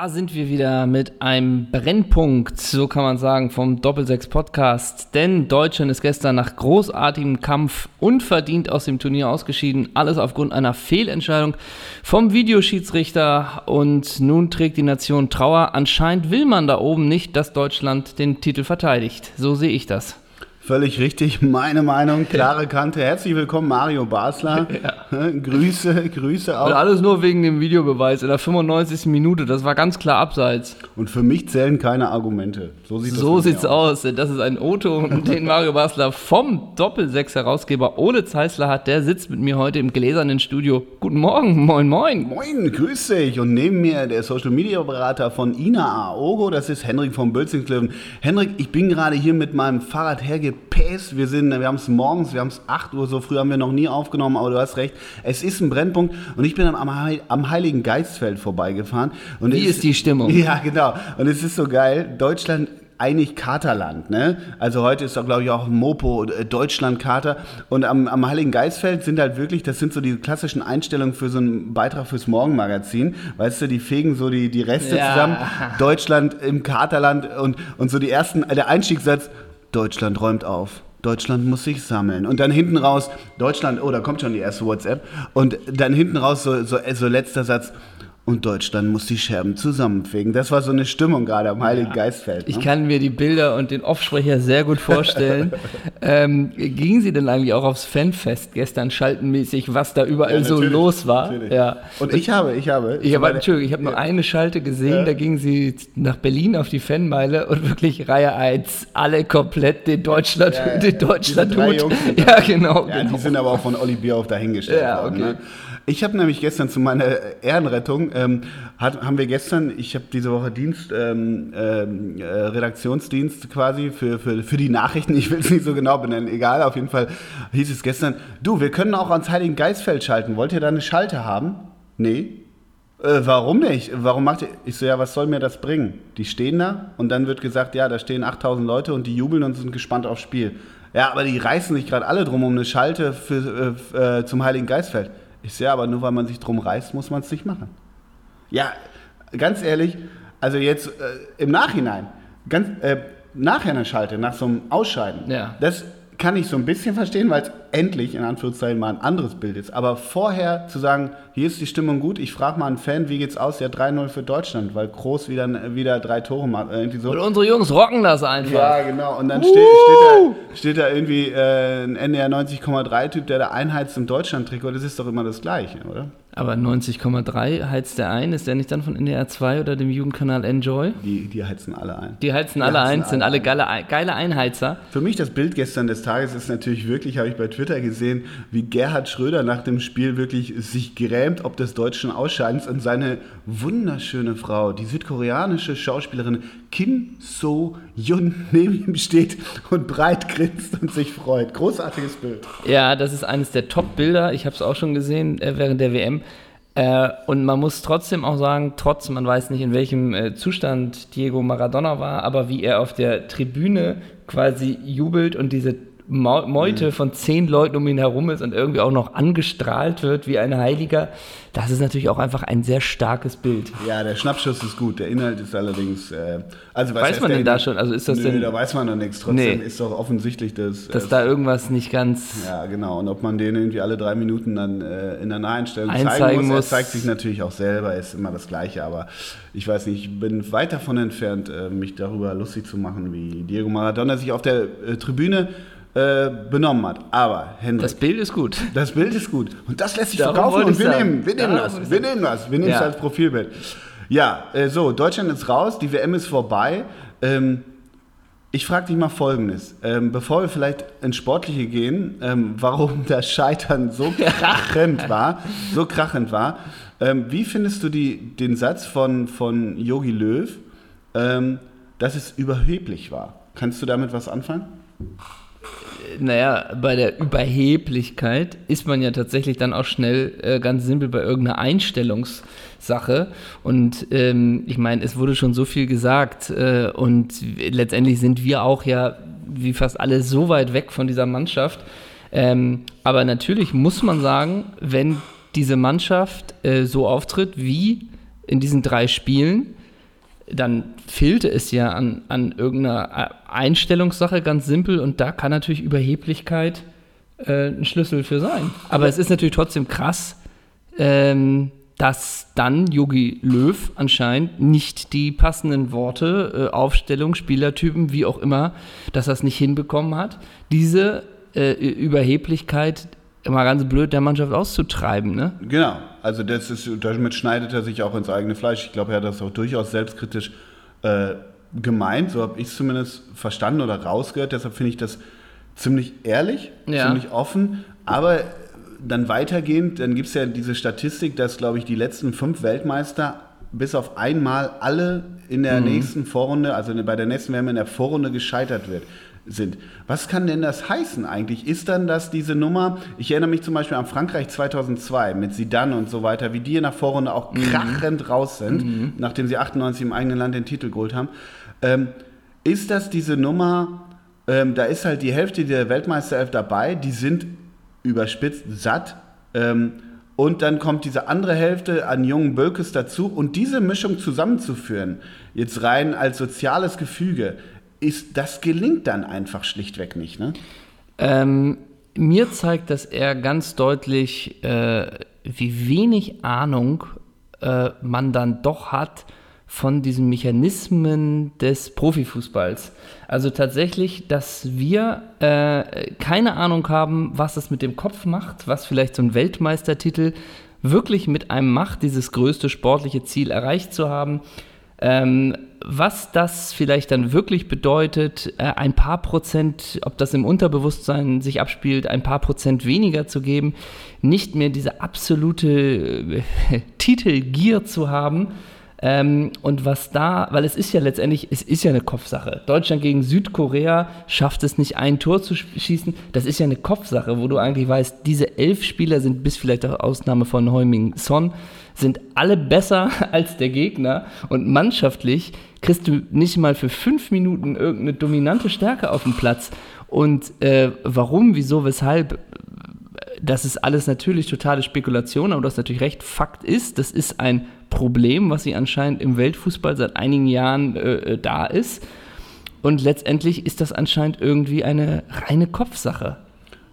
Da sind wir wieder mit einem Brennpunkt, so kann man sagen, vom Doppelsechs Podcast. Denn Deutschland ist gestern nach großartigem Kampf unverdient aus dem Turnier ausgeschieden. Alles aufgrund einer Fehlentscheidung vom Videoschiedsrichter. Und nun trägt die Nation Trauer. Anscheinend will man da oben nicht, dass Deutschland den Titel verteidigt. So sehe ich das. Völlig richtig, meine Meinung, klare Kante. Herzlich willkommen, Mario Basler. Ja. Grüße, Grüße auch. Und alles nur wegen dem Videobeweis in der 95. Minute. Das war ganz klar abseits. Und für mich zählen keine Argumente. So, sieht so sieht's aus. aus. Das ist ein Oto, den Mario Basler vom Doppelsechs-Herausgeber Ole Zeisler hat. Der sitzt mit mir heute im gläsernen Studio. Guten Morgen, moin, moin. Moin, grüß dich. Und neben mir der Social-Media-Berater von Ina Aogo, das ist Henrik vom Bölzingslöwen. Henrik, ich bin gerade hier mit meinem Fahrrad hergebracht gepäst. Wir, sind, wir haben es morgens, wir haben es 8 Uhr, so früh haben wir noch nie aufgenommen, aber du hast recht. Es ist ein Brennpunkt und ich bin am, am Heiligen Geistfeld vorbeigefahren. Und Wie ist die Stimmung? Ja, genau. Und es ist so geil. Deutschland eigentlich Katerland. Ne? Also heute ist da, glaube ich, auch Mopo, äh, Deutschland-Kater. Und am, am Heiligen Geistfeld sind halt wirklich, das sind so die klassischen Einstellungen für so einen Beitrag fürs Morgenmagazin. Weißt du, die fegen so die, die Reste ja. zusammen. Deutschland im Katerland und, und so die ersten, der Einstiegssatz, Deutschland räumt auf. Deutschland muss sich sammeln. Und dann hinten raus, Deutschland, oh, da kommt schon die erste WhatsApp. Und dann hinten raus so, so, so letzter Satz, und Deutschland muss die Scherben zusammenfegen. Das war so eine Stimmung gerade am Heiligen ja. Geistfeld. Ne? Ich kann mir die Bilder und den Offsprecher sehr gut vorstellen. ähm, gingen Sie denn eigentlich auch aufs Fanfest gestern schaltenmäßig, was da überall ja, so los war? Ja. Und ich habe, ich habe. Ich habe, Entschuldigung, ich habe nur eine Schalte gesehen, da gingen Sie nach Berlin auf die Fanmeile und wirklich Reihe 1, alle komplett den Deutschland, den Deutschland Ja, genau, ja, genau. Die sind aber auch von Olli Bierhoff dahingestellt ja, worden. Ne? Ich habe nämlich gestern zu meiner Ehrenrettung, ähm, hat, haben wir gestern, ich habe diese Woche Dienst, ähm, ähm, äh, Redaktionsdienst quasi für, für, für die Nachrichten, ich will es nicht so genau benennen, egal, auf jeden Fall hieß es gestern, du, wir können auch ans Heiligen Geistfeld schalten, wollt ihr da eine Schalte haben? Nee. Äh, warum nicht? Warum macht ihr? Ich so, ja, was soll mir das bringen? Die stehen da und dann wird gesagt, ja, da stehen 8000 Leute und die jubeln und sind gespannt aufs Spiel. Ja, aber die reißen sich gerade alle drum um eine Schalte für, äh, äh zum Heiligen Geistfeld. Ich sehe aber nur, weil man sich drum reißt, muss man es nicht machen. Ja, ganz ehrlich, also jetzt äh, im Nachhinein, ganz, äh, nachher eine Schalte, nach so einem Ausscheiden, ja. das kann ich so ein bisschen verstehen, weil es endlich in Anführungszeichen mal ein anderes Bild ist. Aber vorher zu sagen, hier ist die Stimmung gut, ich frage mal einen Fan, wie geht's aus? Ja, 3-0 für Deutschland, weil Groß wieder, wieder drei Tore macht. Irgendwie so. Und unsere Jungs rocken das einfach. Ja, genau. Und dann uh! steht, steht, da, steht da irgendwie äh, ein NDR 90,3-Typ, der da einheizt im Deutschland-Trikot. Das ist doch immer das Gleiche, oder? Aber 90,3 heizt der ein? Ist der nicht dann von NDR 2 oder dem Jugendkanal Enjoy? Die, die heizen alle ein. Die heizen die alle heizen ein, sind alle geile, geile Einheizer. Für mich das Bild gestern des Tages ist natürlich wirklich, habe ich bei Twitter gesehen, wie Gerhard Schröder nach dem Spiel wirklich sich grämt, ob des deutschen Ausscheidens und seine wunderschöne Frau, die südkoreanische Schauspielerin Kim So-Yun neben ihm steht und breit grinst und sich freut. Großartiges Bild. Ja, das ist eines der Top-Bilder. Ich habe es auch schon gesehen äh, während der WM. Äh, und man muss trotzdem auch sagen, trotz, man weiß nicht, in welchem äh, Zustand Diego Maradona war, aber wie er auf der Tribüne quasi jubelt und diese Meute mhm. von zehn Leuten um ihn herum ist und irgendwie auch noch angestrahlt wird wie ein Heiliger, das ist natürlich auch einfach ein sehr starkes Bild. Ja, der Schnappschuss ist gut, der Inhalt ist allerdings. Äh, also weiß man denn da schon? Also ist das nö, denn? Da weiß man noch nichts. Trotzdem nee. ist doch offensichtlich, dass. Dass äh, da irgendwas nicht ganz. Ja, genau. Und ob man den irgendwie alle drei Minuten dann äh, in der Naheinstellung zeigen muss, muss. Er zeigt sich natürlich auch selber, ist immer das Gleiche. Aber ich weiß nicht, ich bin weit davon entfernt, äh, mich darüber lustig zu machen, wie Diego Maradona sich auf der äh, Tribüne äh, benommen hat. Aber Hendrik. Das Bild ist gut. Das Bild ist gut. Und das lässt sich Darum verkaufen und wir nehmen, wir nehmen das. Wir nehmen das. Wir nehmen es ja. als Profilbild. Ja, äh, so, Deutschland ist raus, die WM ist vorbei. Ähm, ich frage dich mal Folgendes. Ähm, bevor wir vielleicht ins Sportliche gehen, ähm, warum das Scheitern so krachend war, so krachend war. Ähm, wie findest du die, den Satz von, von Yogi Löw, ähm, dass es überheblich war? Kannst du damit was anfangen? Naja, bei der Überheblichkeit ist man ja tatsächlich dann auch schnell äh, ganz simpel bei irgendeiner Einstellungssache. Und ähm, ich meine, es wurde schon so viel gesagt äh, und letztendlich sind wir auch ja, wie fast alle, so weit weg von dieser Mannschaft. Ähm, aber natürlich muss man sagen, wenn diese Mannschaft äh, so auftritt wie in diesen drei Spielen, dann fehlte es ja an, an irgendeiner Einstellungssache, ganz simpel. Und da kann natürlich Überheblichkeit äh, ein Schlüssel für sein. Aber es ist natürlich trotzdem krass, ähm, dass dann Yogi Löw anscheinend nicht die passenden Worte, äh, Aufstellung, Spielertypen, wie auch immer, dass er es nicht hinbekommen hat, diese äh, Überheblichkeit immer ganz blöd der Mannschaft auszutreiben, ne? Genau, also das ist, damit schneidet er sich auch ins eigene Fleisch. Ich glaube, er hat das auch durchaus selbstkritisch äh, gemeint, so habe ich es zumindest verstanden oder rausgehört. Deshalb finde ich das ziemlich ehrlich, ja. ziemlich offen, aber dann weitergehend, dann gibt es ja diese Statistik, dass, glaube ich, die letzten fünf Weltmeister bis auf einmal alle in der mhm. nächsten Vorrunde, also bei der nächsten WM in der Vorrunde gescheitert wird sind. Was kann denn das heißen eigentlich? Ist dann das diese Nummer? Ich erinnere mich zum Beispiel an Frankreich 2002 mit Zidane und so weiter, wie die in der Vorrunde auch mhm. krachend raus sind, mhm. nachdem sie 98 im eigenen Land den Titel geholt haben. Ähm, ist das diese Nummer? Ähm, da ist halt die Hälfte der Weltmeisterelf dabei, die sind überspitzt satt. Ähm, und dann kommt diese andere Hälfte an jungen Bölkes dazu. Und diese Mischung zusammenzuführen, jetzt rein als soziales Gefüge, ist, das gelingt dann einfach schlichtweg nicht. Ne? Ähm, mir zeigt dass er ganz deutlich, äh, wie wenig Ahnung äh, man dann doch hat von diesen Mechanismen des Profifußballs. Also tatsächlich, dass wir äh, keine Ahnung haben, was es mit dem Kopf macht, was vielleicht so ein Weltmeistertitel wirklich mit einem macht, dieses größte sportliche Ziel erreicht zu haben. Ähm, was das vielleicht dann wirklich bedeutet, äh, ein paar Prozent, ob das im Unterbewusstsein sich abspielt, ein paar Prozent weniger zu geben, nicht mehr diese absolute äh, Titelgier zu haben, ähm, und was da, weil es ist ja letztendlich, es ist ja eine Kopfsache. Deutschland gegen Südkorea schafft es nicht, ein Tor zu schießen. Das ist ja eine Kopfsache, wo du eigentlich weißt, diese elf Spieler sind, bis vielleicht auch Ausnahme von Heuming Son, sind alle besser als der Gegner. Und mannschaftlich kriegst du nicht mal für fünf Minuten irgendeine dominante Stärke auf den Platz. Und äh, warum, wieso, weshalb, das ist alles natürlich totale Spekulation, aber du hast natürlich recht. Fakt ist, das ist ein Problem, was sie anscheinend im Weltfußball seit einigen Jahren äh, äh, da ist. Und letztendlich ist das anscheinend irgendwie eine reine Kopfsache.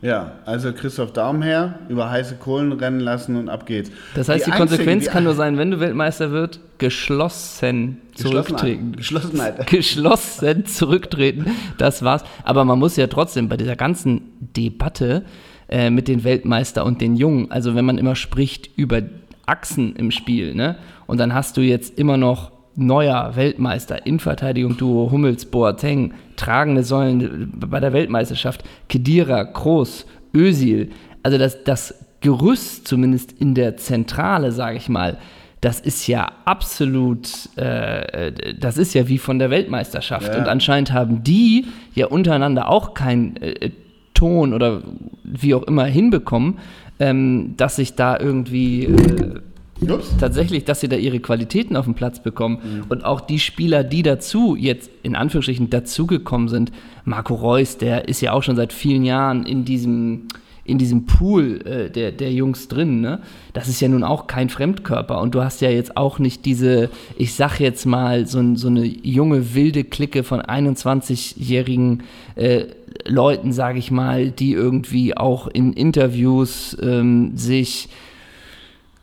Ja, also Christoph Daum her, über heiße Kohlen rennen lassen und ab geht's. Das heißt, die, die Konsequenz die kann nur sein, wenn du Weltmeister wird, geschlossen zurücktreten. Geschlossenheit. Geschlossen zurücktreten. Das war's. Aber man muss ja trotzdem bei dieser ganzen Debatte äh, mit den Weltmeister und den Jungen, also wenn man immer spricht über Achsen im Spiel, ne? Und dann hast du jetzt immer noch neuer Weltmeister, Innenverteidigung Duo Hummels, Boateng, tragende Säulen bei der Weltmeisterschaft, Kedira, Kroos, Özil. Also das, das Gerüst zumindest in der Zentrale, sage ich mal, das ist ja absolut, äh, das ist ja wie von der Weltmeisterschaft. Ja. Und anscheinend haben die ja untereinander auch keinen äh, Ton oder wie auch immer hinbekommen, ähm, dass sich da irgendwie äh, tatsächlich, dass sie da ihre Qualitäten auf den Platz bekommen. Mhm. Und auch die Spieler, die dazu, jetzt in Anführungsstrichen dazugekommen sind, Marco Reus, der ist ja auch schon seit vielen Jahren in diesem in diesem Pool äh, der, der Jungs drin, ne? das ist ja nun auch kein Fremdkörper. Und du hast ja jetzt auch nicht diese, ich sag jetzt mal, so, so eine junge, wilde Clique von 21-jährigen äh, Leuten, sage ich mal, die irgendwie auch in Interviews ähm, sich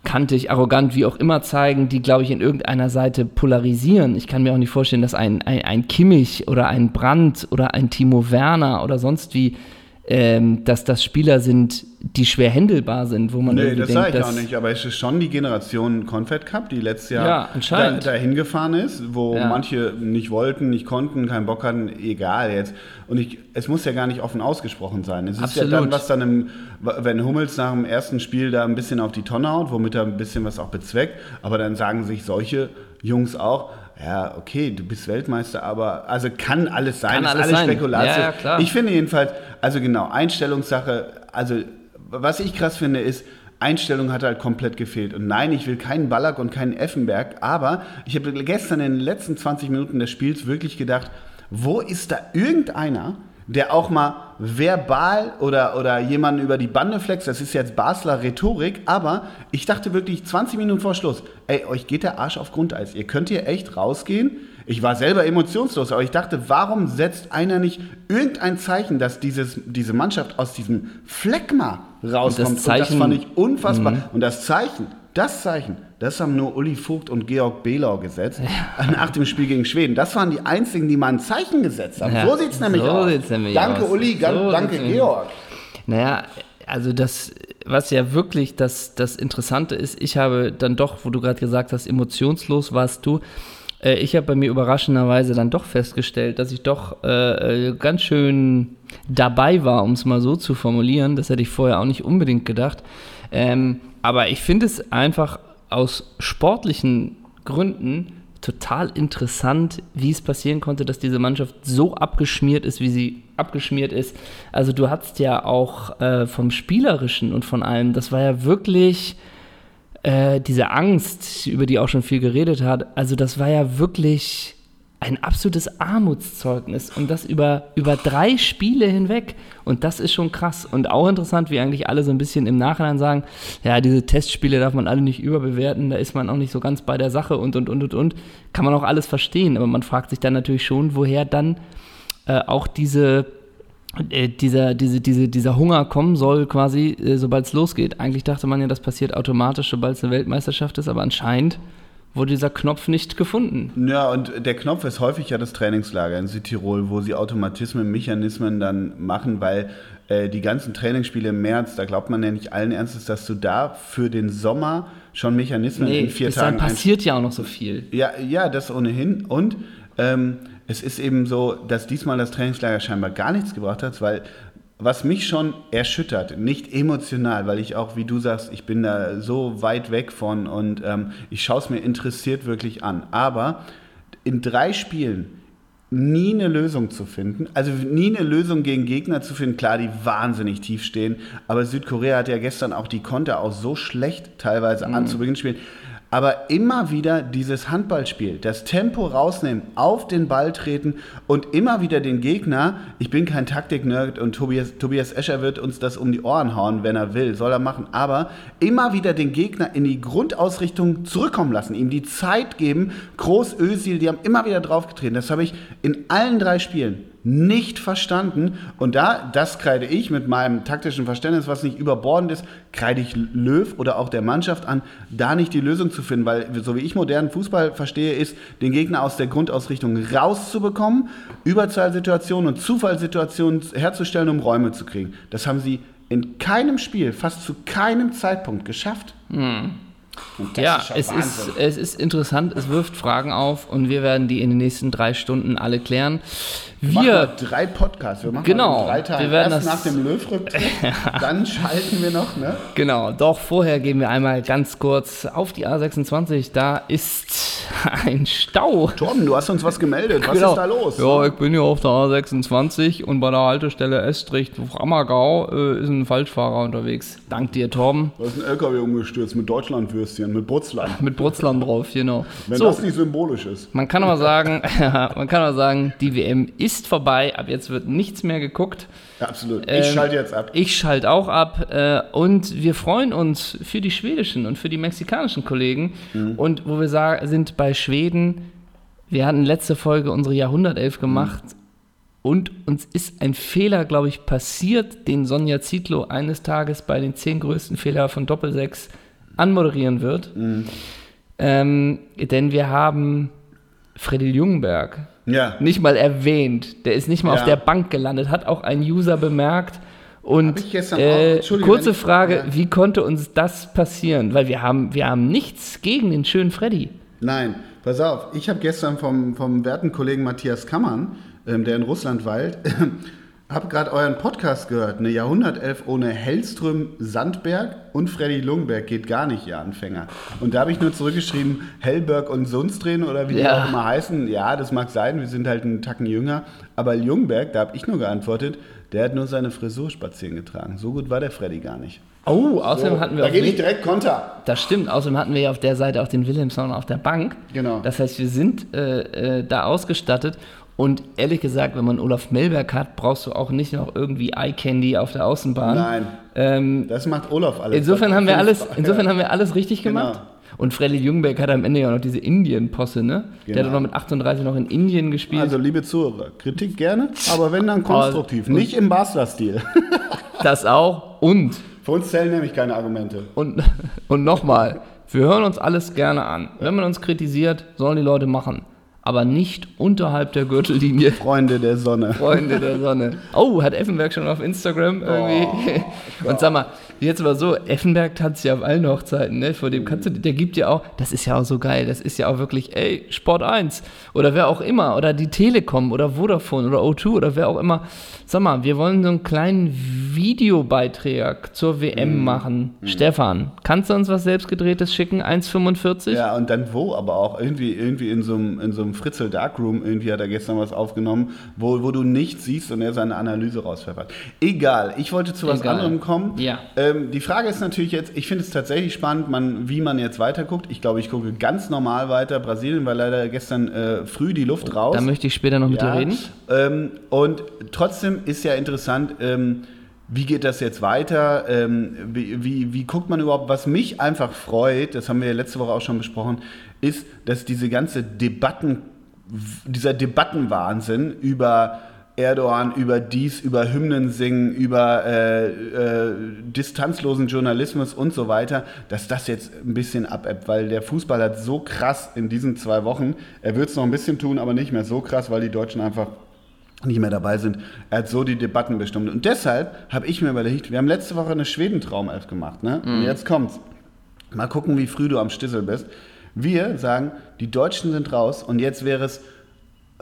kantig, arrogant, wie auch immer zeigen, die, glaube ich, in irgendeiner Seite polarisieren. Ich kann mir auch nicht vorstellen, dass ein, ein, ein Kimmich oder ein Brandt oder ein Timo Werner oder sonst wie ähm, dass das Spieler sind, die schwer händelbar sind, wo man Nee, das sage ich auch nicht, aber es ist schon die Generation Confed Cup, die letztes Jahr ja, da, dahin gefahren ist, wo ja. manche nicht wollten, nicht konnten, keinen Bock hatten, egal jetzt. Und ich, es muss ja gar nicht offen ausgesprochen sein. Es Absolut. ist ja dann, was dann im, wenn Hummels nach dem ersten Spiel da ein bisschen auf die Tonne haut, womit er ein bisschen was auch bezweckt, aber dann sagen sich solche Jungs auch, ja, okay, du bist Weltmeister, aber also kann alles sein, kann ist alles, alles Spekulation. Ja, klar. Ich finde jedenfalls, also genau, Einstellungssache, also was ich krass finde, ist, Einstellung hat halt komplett gefehlt. Und nein, ich will keinen Ballack und keinen Effenberg, aber ich habe gestern in den letzten 20 Minuten des Spiels wirklich gedacht, wo ist da irgendeiner, der auch mal verbal oder, oder jemanden über die Bande flext. Das ist jetzt Basler Rhetorik, aber ich dachte wirklich 20 Minuten vor Schluss, ey, euch geht der Arsch auf Grundeis. Ihr könnt hier echt rausgehen. Ich war selber emotionslos, aber ich dachte, warum setzt einer nicht irgendein Zeichen, dass dieses, diese Mannschaft aus diesem Fleckma rauskommt? Und das, Zeichen, und das fand ich unfassbar. Mhm. Und das Zeichen, das Zeichen, das haben nur Uli Vogt und Georg Belau gesetzt ja. nach dem Spiel gegen Schweden. Das waren die einzigen, die mal ein Zeichen gesetzt haben. Ja. So sieht es nämlich so aus. Nämlich danke aus. Uli, so danke Georg. Naja, also das, was ja wirklich das, das Interessante ist, ich habe dann doch, wo du gerade gesagt hast, emotionslos warst du, äh, ich habe bei mir überraschenderweise dann doch festgestellt, dass ich doch äh, äh ganz schön dabei war, um es mal so zu formulieren. Das hätte ich vorher auch nicht unbedingt gedacht. Ähm, aber ich finde es einfach aus sportlichen Gründen total interessant, wie es passieren konnte, dass diese Mannschaft so abgeschmiert ist, wie sie abgeschmiert ist. Also du hattest ja auch äh, vom Spielerischen und von allem, das war ja wirklich äh, diese Angst, über die auch schon viel geredet hat. Also das war ja wirklich ein absolutes Armutszeugnis und das über, über drei Spiele hinweg. Und das ist schon krass und auch interessant, wie eigentlich alle so ein bisschen im Nachhinein sagen, ja, diese Testspiele darf man alle nicht überbewerten, da ist man auch nicht so ganz bei der Sache und, und, und, und, und. Kann man auch alles verstehen, aber man fragt sich dann natürlich schon, woher dann äh, auch diese äh, dieser, diese, diese, dieser Hunger kommen soll, quasi, äh, sobald es losgeht. Eigentlich dachte man ja, das passiert automatisch, sobald es eine Weltmeisterschaft ist, aber anscheinend wurde dieser Knopf nicht gefunden. Ja, und der Knopf ist häufig ja das Trainingslager in Südtirol, wo sie Automatismen, Mechanismen dann machen, weil äh, die ganzen Trainingsspiele im März, da glaubt man ja nicht allen Ernstes, dass du da für den Sommer schon Mechanismen nee, in vier bis Tagen. Dann passiert ja auch noch so viel. Ja, ja, das ohnehin. Und ähm, es ist eben so, dass diesmal das Trainingslager scheinbar gar nichts gebracht hat, weil was mich schon erschüttert, nicht emotional, weil ich auch, wie du sagst, ich bin da so weit weg von und ähm, ich schaue es mir interessiert wirklich an. Aber in drei Spielen nie eine Lösung zu finden, also nie eine Lösung gegen Gegner zu finden, klar, die wahnsinnig tief stehen, aber Südkorea hat ja gestern auch die Konter auch so schlecht teilweise mhm. an zu Beginn spielen aber immer wieder dieses Handballspiel, das Tempo rausnehmen, auf den Ball treten und immer wieder den Gegner, ich bin kein Taktik-Nerd und Tobias, Tobias Escher wird uns das um die Ohren hauen, wenn er will, soll er machen, aber immer wieder den Gegner in die Grundausrichtung zurückkommen lassen, ihm die Zeit geben, Groß Özil, die haben immer wieder draufgetreten, das habe ich in allen drei Spielen nicht verstanden. Und da, das kreide ich mit meinem taktischen Verständnis, was nicht überbordend ist, kreide ich Löw oder auch der Mannschaft an, da nicht die Lösung zu finden. Weil, so wie ich modernen Fußball verstehe, ist, den Gegner aus der Grundausrichtung rauszubekommen, Überzahlsituationen und Zufallssituationen herzustellen, um Räume zu kriegen. Das haben sie in keinem Spiel, fast zu keinem Zeitpunkt geschafft. Hm ja, es ist, es ist interessant, es wirft Fragen auf und wir werden die in den nächsten drei Stunden alle klären. Wir, wir drei Podcasts, wir machen genau, drei Tage. Wir werden Erst nach dem löw dann schalten wir noch, ne? Genau, doch vorher gehen wir einmal ganz kurz auf die A26. Da ist ein Stau. Torben, du hast uns was gemeldet. Was genau. ist da los? Ja, ich bin hier auf der A26 und bei der Haltestelle Estricht-Ammergau äh, ist ein Falschfahrer unterwegs. Dank dir, Torben. Da ist ein LKW umgestürzt mit Deutschlandwürstchen, mit Brutzland. mit Brutzland drauf, genau. Wenn so, das nicht symbolisch ist. Man kann aber sagen, man kann aber sagen, die WM ist vorbei. Ab jetzt wird nichts mehr geguckt. Absolut. Ich ähm, schalte jetzt ab. Ich schalte auch ab. Äh, und wir freuen uns für die schwedischen und für die mexikanischen Kollegen. Mhm. Und wo wir sagen, sind bei Schweden, wir hatten letzte Folge unsere Jahrhundertelf gemacht. Mhm. Und uns ist ein Fehler, glaube ich, passiert, den Sonja Zietlow eines Tages bei den zehn größten Fehlern von Doppelsechs anmoderieren wird. Mhm. Ähm, denn wir haben Freddy Jungberg ja. nicht mal erwähnt. Der ist nicht mal ja. auf der Bank gelandet, hat auch ein User bemerkt. Und äh, kurze Frage, ja. wie konnte uns das passieren? Weil wir haben, wir haben nichts gegen den schönen Freddy. Nein, pass auf, ich habe gestern vom, vom werten Kollegen Matthias Kammern, ähm, der in Russland weilt, habe gerade euren Podcast gehört. Eine Jahrhundertelf ohne Hellström Sandberg und Freddy Lungberg geht gar nicht, ihr Anfänger. Und da habe ich nur zurückgeschrieben, Hellberg und Sundsträhne oder wie die auch immer heißen. Ja, das mag sein, wir sind halt einen Tacken jünger. Aber Jungberg, da habe ich nur geantwortet, der hat nur seine Frisur spazieren getragen. So gut war der Freddy gar nicht. Oh, außerdem so, hatten wir. Da gebe ich direkt Konter. Das stimmt. Außerdem hatten wir ja auf der Seite auch den Wilhelmsson auf der Bank. Genau. Das heißt, wir sind äh, äh, da ausgestattet. Und ehrlich gesagt, wenn man Olaf Melberg hat, brauchst du auch nicht noch irgendwie Eye Candy auf der Außenbahn. Nein. Ähm, das macht Olaf alles. Insofern haben wir alles, insofern haben wir alles richtig genau. gemacht. Genau. Und Freddy Jungberg hat am Ende ja auch noch diese Indien-Posse, ne? Genau. Der hat genau. noch mit 38 noch in Indien gespielt. Also, liebe Zuhörer, Kritik gerne, aber wenn dann konstruktiv, nicht im Basler-Stil. das auch und. Für uns zählen nämlich keine Argumente. Und, und nochmal, wir hören uns alles gerne an. Wenn man uns kritisiert, sollen die Leute machen aber nicht unterhalb der Gürtellinie. Freunde der Sonne. Freunde der Sonne. Oh, hat Effenberg schon auf Instagram irgendwie. Oh, und sag mal, jetzt aber so, Effenberg tanzt ja auf allen Hochzeiten, ne? Vor dem kannst du, der gibt ja auch, das ist ja auch so geil, das ist ja auch wirklich, ey, Sport 1 oder wer auch immer oder die Telekom oder Vodafone oder O2 oder wer auch immer. Sag mal, wir wollen so einen kleinen Videobeitrag zur WM mhm. machen. Mhm. Stefan, kannst du uns was selbstgedrehtes schicken? 1,45? Ja, und dann wo aber auch? Irgendwie, irgendwie in so einem, in so einem Fritzel Darkroom, irgendwie hat er gestern was aufgenommen, wo, wo du nichts siehst und er seine Analyse rauspfeffert. Egal, ich wollte zu was Egal. anderem kommen. Ja. Ähm, die Frage ist natürlich jetzt, ich finde es tatsächlich spannend, man, wie man jetzt weiterguckt. Ich glaube, ich gucke ganz normal weiter. Brasilien war leider gestern äh, früh die Luft raus. Da möchte ich später noch mit ja. dir reden. Ähm, und trotzdem ist ja interessant, ähm, wie geht das jetzt weiter? Ähm, wie, wie, wie, guckt man überhaupt? Was mich einfach freut, das haben wir letzte Woche auch schon besprochen, ist, dass diese ganze Debatten, dieser Debattenwahnsinn über Erdogan, über dies, über Hymnen singen, über äh, äh, distanzlosen Journalismus und so weiter, dass das jetzt ein bisschen abebbt, weil der Fußball hat so krass in diesen zwei Wochen, er wird es noch ein bisschen tun, aber nicht mehr so krass, weil die Deutschen einfach nicht mehr dabei sind. Er hat so die Debatten bestimmt. Und deshalb habe ich mir überlegt, wir haben letzte Woche eine Schwedentraumelf gemacht. Ne? Mhm. Und jetzt kommt's. Mal gucken, wie früh du am Stissel bist. Wir sagen, die Deutschen sind raus und jetzt wäre es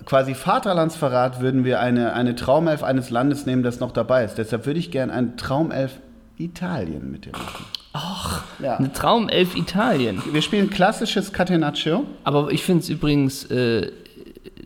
quasi Vaterlandsverrat, würden wir eine, eine Traumelf eines Landes nehmen, das noch dabei ist. Deshalb würde ich gerne eine Traumelf Italien mit dir machen. Ach, ja. eine Traumelf Italien. Wir spielen klassisches Catenaccio. Aber ich finde es übrigens äh,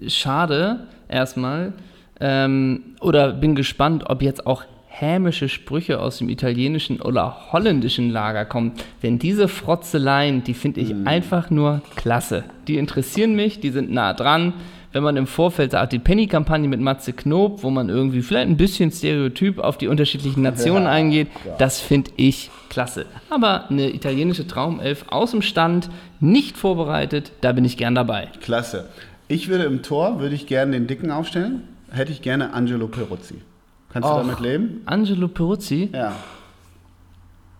schade, erstmal, ähm, oder bin gespannt, ob jetzt auch hämische Sprüche aus dem italienischen oder holländischen Lager kommen. Denn diese Frotzeleien, die finde ich mm. einfach nur klasse. Die interessieren mich, die sind nah dran. Wenn man im Vorfeld sagt, die Penny-Kampagne mit Matze Knob, wo man irgendwie vielleicht ein bisschen stereotyp auf die unterschiedlichen Nationen ja, eingeht, ja. das finde ich klasse. Aber eine italienische Traumelf aus dem Stand, nicht vorbereitet, da bin ich gern dabei. Klasse. Ich würde im Tor, würde ich gerne den Dicken aufstellen hätte ich gerne Angelo Peruzzi. Kannst Och, du damit leben? Angelo Peruzzi? Ja.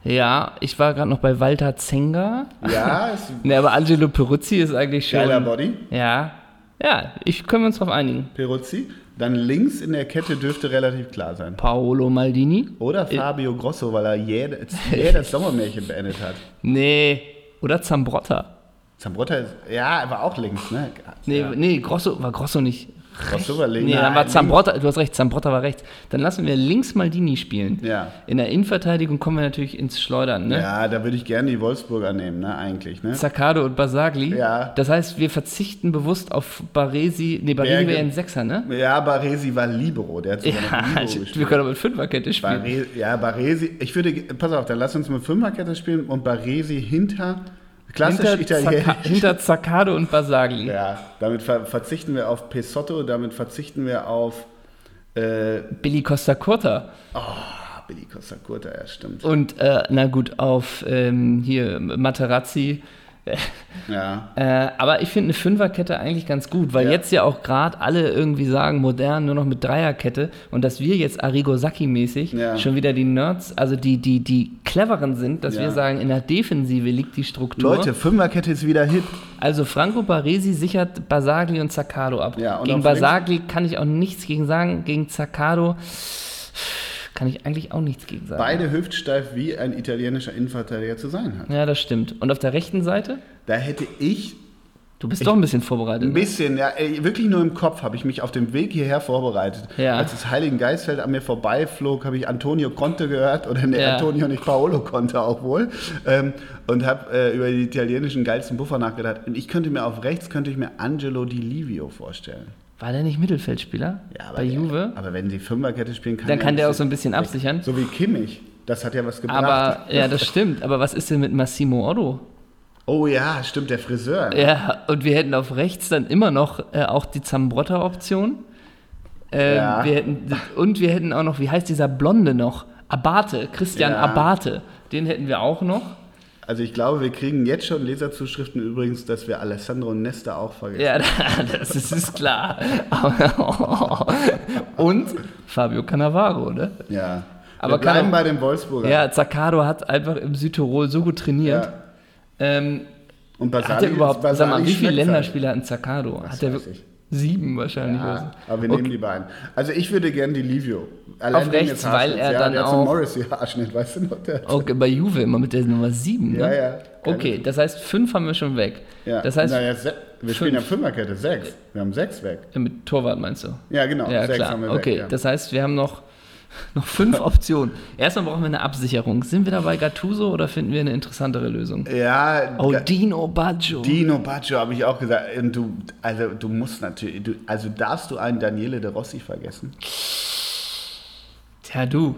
Ja, ich war gerade noch bei Walter Zenga. Ja, ist ne, aber Angelo Peruzzi ist eigentlich schon. Geiler Body. Ja. Ja, ich können wir uns drauf einigen. Peruzzi. Dann links in der Kette dürfte relativ klar sein. Paolo Maldini. Oder Fabio Grosso, weil er jedes, jedes Sommermärchen beendet hat. Nee. Oder Zambrotta. Zambrotta ist, ja, er war auch links, ne? Nee, ja. nee Grosso, war Grosso nicht Brauchst du. Nee, dann war Zambrotta, du hast recht, Zambrotta war rechts. Dann lassen wir links Maldini spielen. Ja. In der Innenverteidigung kommen wir natürlich ins Schleudern, ne? Ja, da würde ich gerne die Wolfsburger nehmen, ne, eigentlich, ne? Zaccardo und Basagli. Ja. Das heißt, wir verzichten bewusst auf Baresi, nee, Baresi wäre ein Sechser, ne? Ja, Baresi war Libero, der hat sogar ja, noch Libero gespielt. Wir können aber mit Fünferkette spielen. Baresi, ja, Baresi, ich würde, pass auf, dann lass uns mit Fünferkette spielen und Baresi hinter Klassisch hinter Italienisch. Zacca hinter Zaccardo und Basagli. Ja, damit ver verzichten wir auf Pesotto, damit verzichten wir auf äh, Billy Costa Curta. Oh, Billy Costa Curta, ja, stimmt. Und äh, na gut, auf ähm, hier Materazzi ja. Äh, aber ich finde eine Fünferkette eigentlich ganz gut, weil ja. jetzt ja auch gerade alle irgendwie sagen, modern nur noch mit Dreierkette und dass wir jetzt Arrigo Sacchi-mäßig ja. schon wieder die Nerds, also die, die, die cleveren sind, dass wir sagen, in der Defensive liegt die Struktur. Leute, Fünferkette ist wieder hip. Also Franco Baresi sichert Basagli und Zaccardo ab. gegen Basagli kann ich auch nichts gegen sagen, gegen Zaccardo kann ich eigentlich auch nichts gegen sagen. Beide hüftsteif wie ein italienischer Innenverteidiger zu sein hat. Ja, das stimmt. Und auf der rechten Seite? Da hätte ich. Du bist ich, doch ein bisschen vorbereitet. Ein ne? bisschen, ja. Ey, wirklich nur im Kopf habe ich mich auf dem Weg hierher vorbereitet. Ja. Als das Heiligen Geistfeld an mir vorbeiflog, habe ich Antonio Conte gehört. Oder ne, ja. Antonio, nicht Paolo Conte auch wohl. Ähm, und habe äh, über die italienischen geilsten Buffer nachgedacht. Und ich könnte mir auf rechts, könnte ich mir Angelo Di Livio vorstellen. War der nicht Mittelfeldspieler ja, bei Juve? Aber wenn sie Fünferkette spielen kann, dann kann der auch so ein bisschen absichern. So wie Kimmich. Das hat ja was gebracht. Aber ja, das stimmt. Aber was ist denn mit Massimo Otto? Oh ja, stimmt, der Friseur. Ne? Ja, und wir hätten auf rechts dann immer noch äh, auch die Zambrotta-Option. Ähm, ja. wir hätten, und wir hätten auch noch, wie heißt dieser Blonde noch? Abate, Christian ja. Abate. Den hätten wir auch noch. Also ich glaube, wir kriegen jetzt schon Leserzuschriften übrigens, dass wir Alessandro Nesta auch vergessen. Ja, das ist, ist klar. und Fabio Cannavaro, ne? Ja. Aber wir bleiben bei dem Wolfsburger. Ja, Zaccardo hat einfach im Südtirol so gut trainiert. Ja. Ähm, und Basali, hat er überhaupt, Basali sag mal, wie viele Länderspiele hat ein Zaccardo? Hat er wirklich? Sieben wahrscheinlich. Ja, aber wir okay. nehmen die beiden. Also ich würde gerne die Livio. Allein Auf rechts, weil er ja, dann der auch... Morris Haarschnitt, weißt du noch? Der okay, bei Juve immer mit der Nummer sieben, ne? Ja, ja. Okay, das heißt, fünf haben wir schon weg. Ja. Das heißt, naja, wir fünf. spielen ja Fünferkette, sechs. Wir haben sechs weg. Mit Torwart meinst du? Ja, genau. Ja, sechs klar. haben wir weg. Okay, ja. das heißt, wir haben noch noch fünf Optionen. Erstmal brauchen wir eine Absicherung. Sind wir da bei Gattuso oder finden wir eine interessantere Lösung? Ja. Oh, Dino Baggio. Dino Baggio habe ich auch gesagt. Und du, also du musst natürlich, du, also darfst du einen Daniele de Rossi vergessen? Tja, du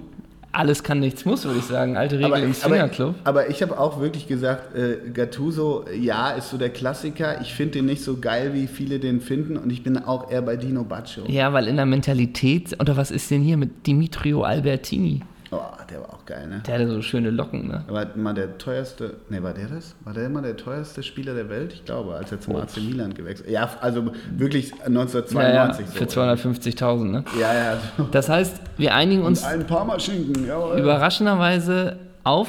alles kann, nichts muss, würde ich sagen. Alte Regel aber, im Swingerclub. Aber, aber, ich habe auch wirklich gesagt, äh, Gattuso, ja, ist so der Klassiker. Ich finde den nicht so geil, wie viele den finden. Und ich bin auch eher bei Dino Baccio. Ja, weil in der Mentalität, oder was ist denn hier mit Dimitrio Albertini? Oh, der war auch geil, ne? Der hatte so schöne Locken, ne? war mal der teuerste, ne, war der das? War der immer der teuerste Spieler der Welt? Ich glaube, als er zum AC Milan gewechselt Ja, also wirklich 1992. Ja, ja, für 250.000, ne? Ja, ja. Das heißt, wir einigen uns Und ein Parmaschinken, jawohl. überraschenderweise auf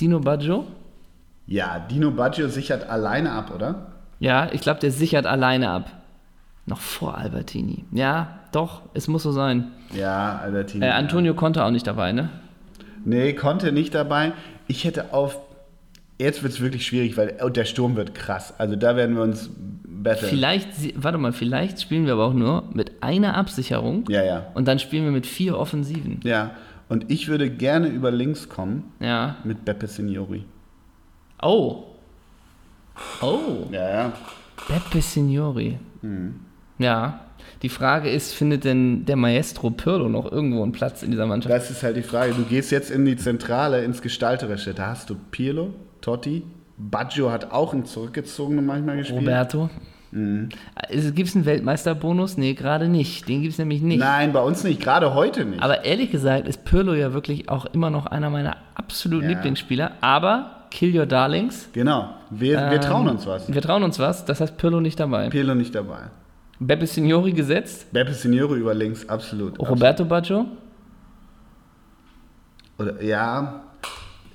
Dino Baggio. Ja, Dino Baggio sichert alleine ab, oder? Ja, ich glaube, der sichert alleine ab. Noch vor Albertini. Ja, doch, es muss so sein. Ja, Albertini. Äh, Antonio ja. konnte auch nicht dabei, ne? Nee, konnte nicht dabei. Ich hätte auf. Jetzt wird es wirklich schwierig, weil oh, der Sturm wird krass. Also da werden wir uns betteln. Vielleicht, warte mal, vielleicht spielen wir aber auch nur mit einer Absicherung. Ja, ja. Und dann spielen wir mit vier Offensiven. Ja. Und ich würde gerne über links kommen. Ja. Mit Beppe Signori. Oh. Oh. Ja, ja. Beppe Signori. Mhm. Ja. Die Frage ist, findet denn der Maestro Pirlo noch irgendwo einen Platz in dieser Mannschaft? Das ist halt die Frage. Du gehst jetzt in die Zentrale, ins Gestalterische. Da hast du Pirlo, Totti, Baggio hat auch einen zurückgezogenen manchmal gespielt. Roberto. Mhm. Gibt es einen Weltmeisterbonus? Nee, gerade nicht. Den gibt es nämlich nicht. Nein, bei uns nicht, gerade heute nicht. Aber ehrlich gesagt ist Pirlo ja wirklich auch immer noch einer meiner absoluten ja. Lieblingsspieler. Aber Kill Your Darlings. Genau, wir, wir trauen uns was. Wir trauen uns was, das heißt Pirlo nicht dabei. Pirlo nicht dabei. Beppe Signori gesetzt? Beppe Signori über links, absolut. Roberto absolut. Baggio? Oder, ja,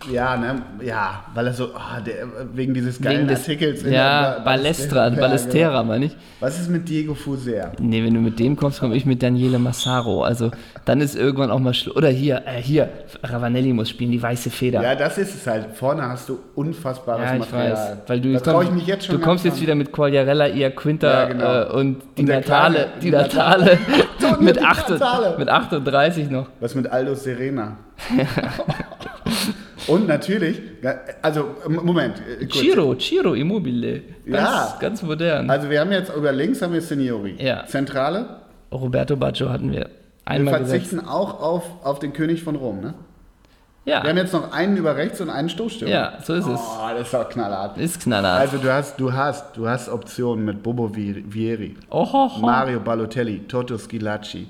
ja, ne, ja, weil er so, oh, der, wegen dieses geilen wegen des, Artikels. Ja, der, Ballestra, ja, Ballestera, genau. meine ich. Was ist mit Diego Fuser? Nee, wenn du mit dem kommst, komme ich mit Daniele Massaro. Also, dann ist irgendwann auch mal Schluss. Oder hier, äh, hier, Ravanelli muss spielen, die weiße Feder. Ja, das ist es halt. Vorne hast du unfassbares ja, ich Material. Weiß, weil du, da ich mich jetzt schon Du kommst jetzt wieder mit Quagliarella, Ia Quinta ja, genau. äh, und die und Natale, Kleine, die Natale, mit, die 8, Natale. mit 38 noch. Was mit Aldo Serena? Und natürlich, also Moment. Äh, kurz. Ciro, Ciro Immobile. Ganz, ja. Ganz modern. Also wir haben jetzt über links haben wir Seniori. Ja. Zentrale? Roberto Baggio hatten wir einmal Wir verzichten gesetzt. auch auf, auf den König von Rom, ne? Ja. Wir haben jetzt noch einen über rechts und einen Stoßstürmer. Ja, so ist oh, es. Oh, das ist auch knallhart. Ist knallhart. Also du hast, du hast, du hast Optionen mit Bobo Vieri, Ohoho. Mario Balotelli, Toto Schilacci,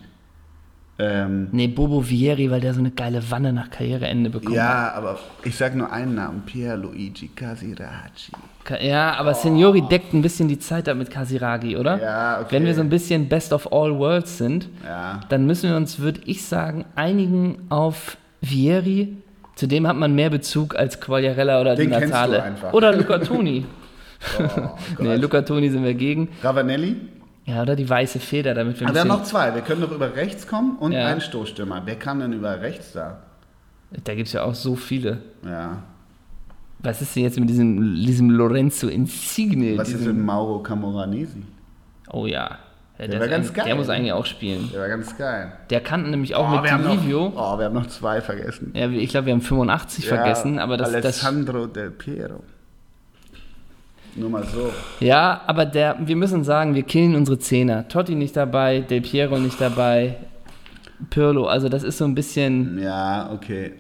ähm, nee, Bobo Vieri, weil der so eine geile Wanne nach Karriereende bekommt. Ja, aber ich sag nur einen Namen: Pierluigi Casiraghi. Ja, aber oh. Signori deckt ein bisschen die Zeit ab mit Casiraghi, oder? Ja, okay. Wenn wir so ein bisschen Best of All Worlds sind, ja. dann müssen wir uns, würde ich sagen, einigen auf Vieri. Zu dem hat man mehr Bezug als Quagliarella oder Den Di Natale. Oder Luca Toni. oh, nee, Luca Toni sind wir gegen. Ravanelli? Ja, oder die weiße Feder, damit wir. Aber wir haben noch zwei. Wir können doch über rechts kommen und ja. einen Stoßstürmer. Wer kann denn über rechts da? Da gibt es ja auch so viele. Ja. Was ist denn jetzt mit diesem, diesem Lorenzo Insigne? Was ist mit Mauro Camoranesi? Oh ja. ja der, war ganz geil. Der muss eigentlich auch spielen. Der war ganz geil. Der kann nämlich auch oh, mit Livio. Oh, wir haben noch zwei vergessen. Ja, ich glaube, wir haben 85 ja, vergessen, aber das Alessandro das, Del Piero. Nur mal so. Ja, aber der, wir müssen sagen, wir killen unsere Zehner. Totti nicht dabei, Del Piero nicht dabei, Pirlo. Also das ist so ein bisschen. Ja, okay.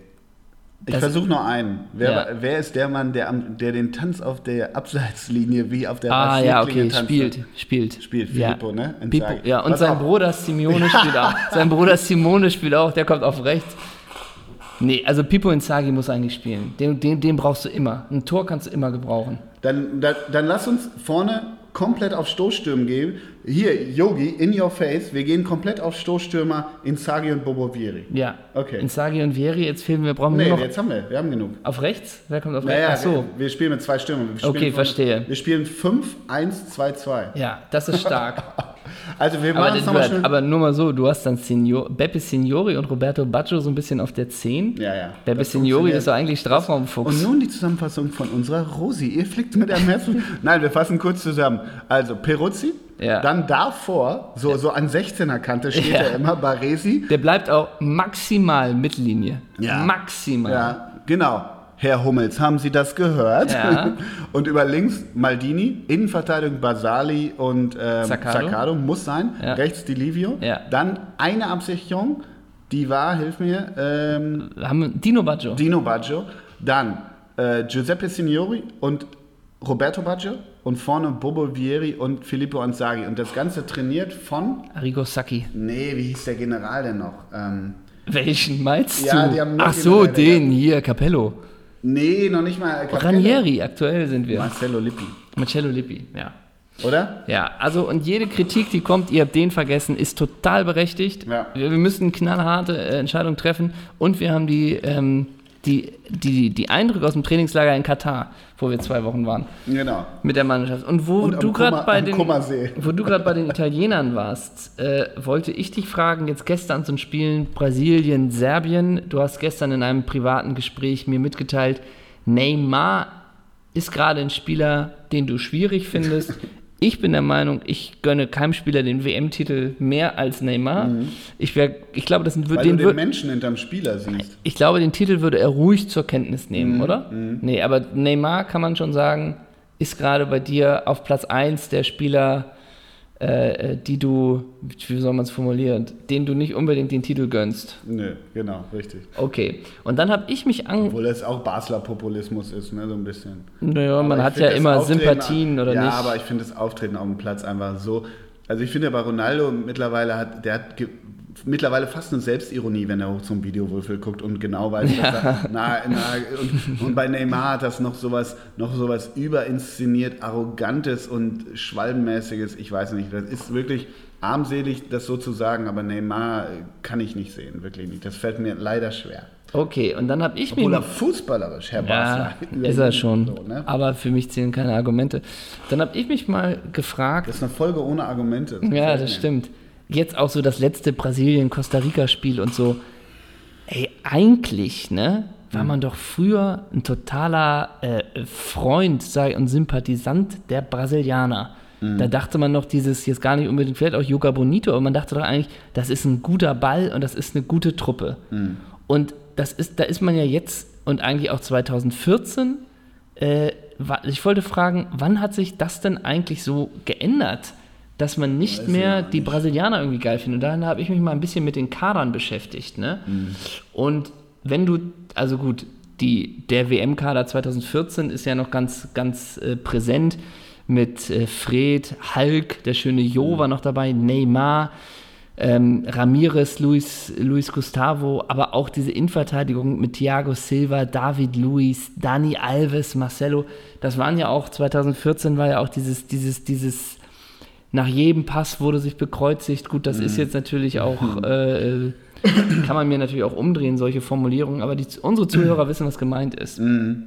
Ich versuche noch einen. Wer, ja. wer, ist der Mann, der, der den Tanz auf der Abseitslinie wie auf der Ah, ja, okay, spielt, spielt. Spielt Filippo, ja. ne? Pippo, ja, und Was sein auch? Bruder Simeone spielt auch. Sein Bruder Simone spielt auch, der kommt auf rechts. Nee, also Pippo Inzaghi muss eigentlich spielen. Den, den, den brauchst du immer. Ein Tor kannst du immer gebrauchen. Dann, dann, dann lass uns vorne komplett auf Stoßstürmen gehen. Hier, Yogi, in your face, wir gehen komplett auf Stoßstürmer Inzaghi und Bobo Vieri. Ja. Okay. Inzaghi und Vieri, jetzt fehlen wir, brauchen wir nee, noch... jetzt haben wir, wir haben genug. Auf rechts? Wer kommt auf naja, rechts? Ach so. Wir, wir, spielen mit zwei Stürmern. okay, von, verstehe. Wir spielen 5, 1, 2, 2. Ja, das ist stark. Also wir machen aber, nochmal aber nur mal so, du hast dann Signor, Beppe Signori und Roberto Baggio so ein bisschen auf der 10. Ja, ja. Beppe Signori ist doch eigentlich Strafraumfuchs. Und nun die Zusammenfassung von unserer Rosi. Ihr flickt mit einem Herzen. Nein, wir fassen kurz zusammen. Also Peruzzi, ja. dann davor, so, so an 16er Kante steht ja. er immer, Baresi. Der bleibt auch maximal Mittellinie. Ja. Maximal. Ja, genau. Herr Hummels, haben Sie das gehört? Ja. Und über links Maldini, Innenverteidigung Basali und ähm, Zaccardo. muss sein. Ja. Rechts Di Livio. Ja. Dann eine Absicherung, die war, hilf mir. Ähm, Dino Baggio. Dino Baggio. Dann äh, Giuseppe Signori und Roberto Baggio und vorne Bobo Vieri und Filippo Anzaghi. Und das Ganze trainiert von. Arrigo Sacchi. Nee, wie hieß der General denn noch? Ähm, Welchen meinst ja, du? Die haben Ach so, den hier, Capello. Nee, noch nicht mal. Capello. Ranieri, aktuell sind wir. Marcello Lippi. Marcello Lippi, ja. Oder? Ja, also und jede Kritik, die kommt, ihr habt den vergessen, ist total berechtigt. Ja. Wir, wir müssen knallharte äh, Entscheidungen treffen und wir haben die, ähm, die, die, die Eindrücke aus dem Trainingslager in Katar, wo wir zwei Wochen waren. Genau. Mit der Mannschaft. Und wo und du gerade bei den wo du gerade bei den Italienern warst, äh, wollte ich dich fragen, jetzt gestern zum Spielen Brasilien, Serbien. Du hast gestern in einem privaten Gespräch mir mitgeteilt, Neymar ist gerade ein Spieler, den du schwierig findest. Ich bin der Meinung, ich gönne keinem Spieler den WM-Titel mehr als Neymar. Mhm. Ich, wär, ich glaube, das Weil den, du den Menschen hinterm Spieler siehst. Ich glaube, den Titel würde er ruhig zur Kenntnis nehmen, mhm. oder? Mhm. Nee, aber Neymar kann man schon sagen, ist gerade bei dir auf Platz 1 der Spieler, äh, die du, wie soll man es formulieren, denen du nicht unbedingt den Titel gönnst. Nö, genau, richtig. Okay. Und dann habe ich mich an. Obwohl es auch Basler Populismus ist, ne, so ein bisschen. Naja, aber man hat ja immer Sympathien, oder ja, nicht? Ja, aber ich finde das Auftreten auf dem Platz einfach so. Also ich finde bei Ronaldo mittlerweile hat, der hat mittlerweile fast eine Selbstironie, wenn er hoch zum Videowürfel guckt und genau weiß, ja. dass er, na, na, und, und, bei Neymar hat das noch sowas, noch sowas überinszeniert, arrogantes und schwalbenmäßiges, ich weiß nicht, das ist wirklich armselig, das so zu sagen, aber Neymar kann ich nicht sehen, wirklich nicht. Das fällt mir leider schwer. Okay, und dann habe ich Obwohl mir. er fußballerisch, Herr ja, Basler. Ist er schon. So, ne? Aber für mich zählen keine Argumente. Dann habe ich mich mal gefragt. Das ist eine Folge ohne Argumente. Ja, das stimmt jetzt auch so das letzte Brasilien-Costa Rica-Spiel und so. Ey, eigentlich, ne? War man doch früher ein totaler äh, Freund sei, und Sympathisant der Brasilianer. Mhm. Da dachte man noch dieses, jetzt gar nicht unbedingt, vielleicht auch Yoga Bonito, aber man dachte doch eigentlich, das ist ein guter Ball und das ist eine gute Truppe. Mhm. Und das ist, da ist man ja jetzt und eigentlich auch 2014. Äh, ich wollte fragen, wann hat sich das denn eigentlich so geändert? Dass man nicht Weiß mehr die nicht. Brasilianer irgendwie geil findet. Und dann habe ich mich mal ein bisschen mit den Kadern beschäftigt. Ne? Mhm. Und wenn du, also gut, die, der WM-Kader 2014 ist ja noch ganz, ganz äh, präsent mit äh, Fred, Hulk, der schöne Jo mhm. war noch dabei, Neymar, ähm, Ramirez, Luis, Luis Gustavo, aber auch diese Innenverteidigung mit Thiago Silva, David Luis, Dani Alves, Marcelo, das waren ja auch, 2014 war ja auch dieses, dieses, dieses nach jedem Pass wurde sich bekreuzigt. Gut, das mhm. ist jetzt natürlich auch, mhm. äh, kann man mir natürlich auch umdrehen, solche Formulierungen, aber die, unsere Zuhörer wissen, was gemeint ist. Mhm.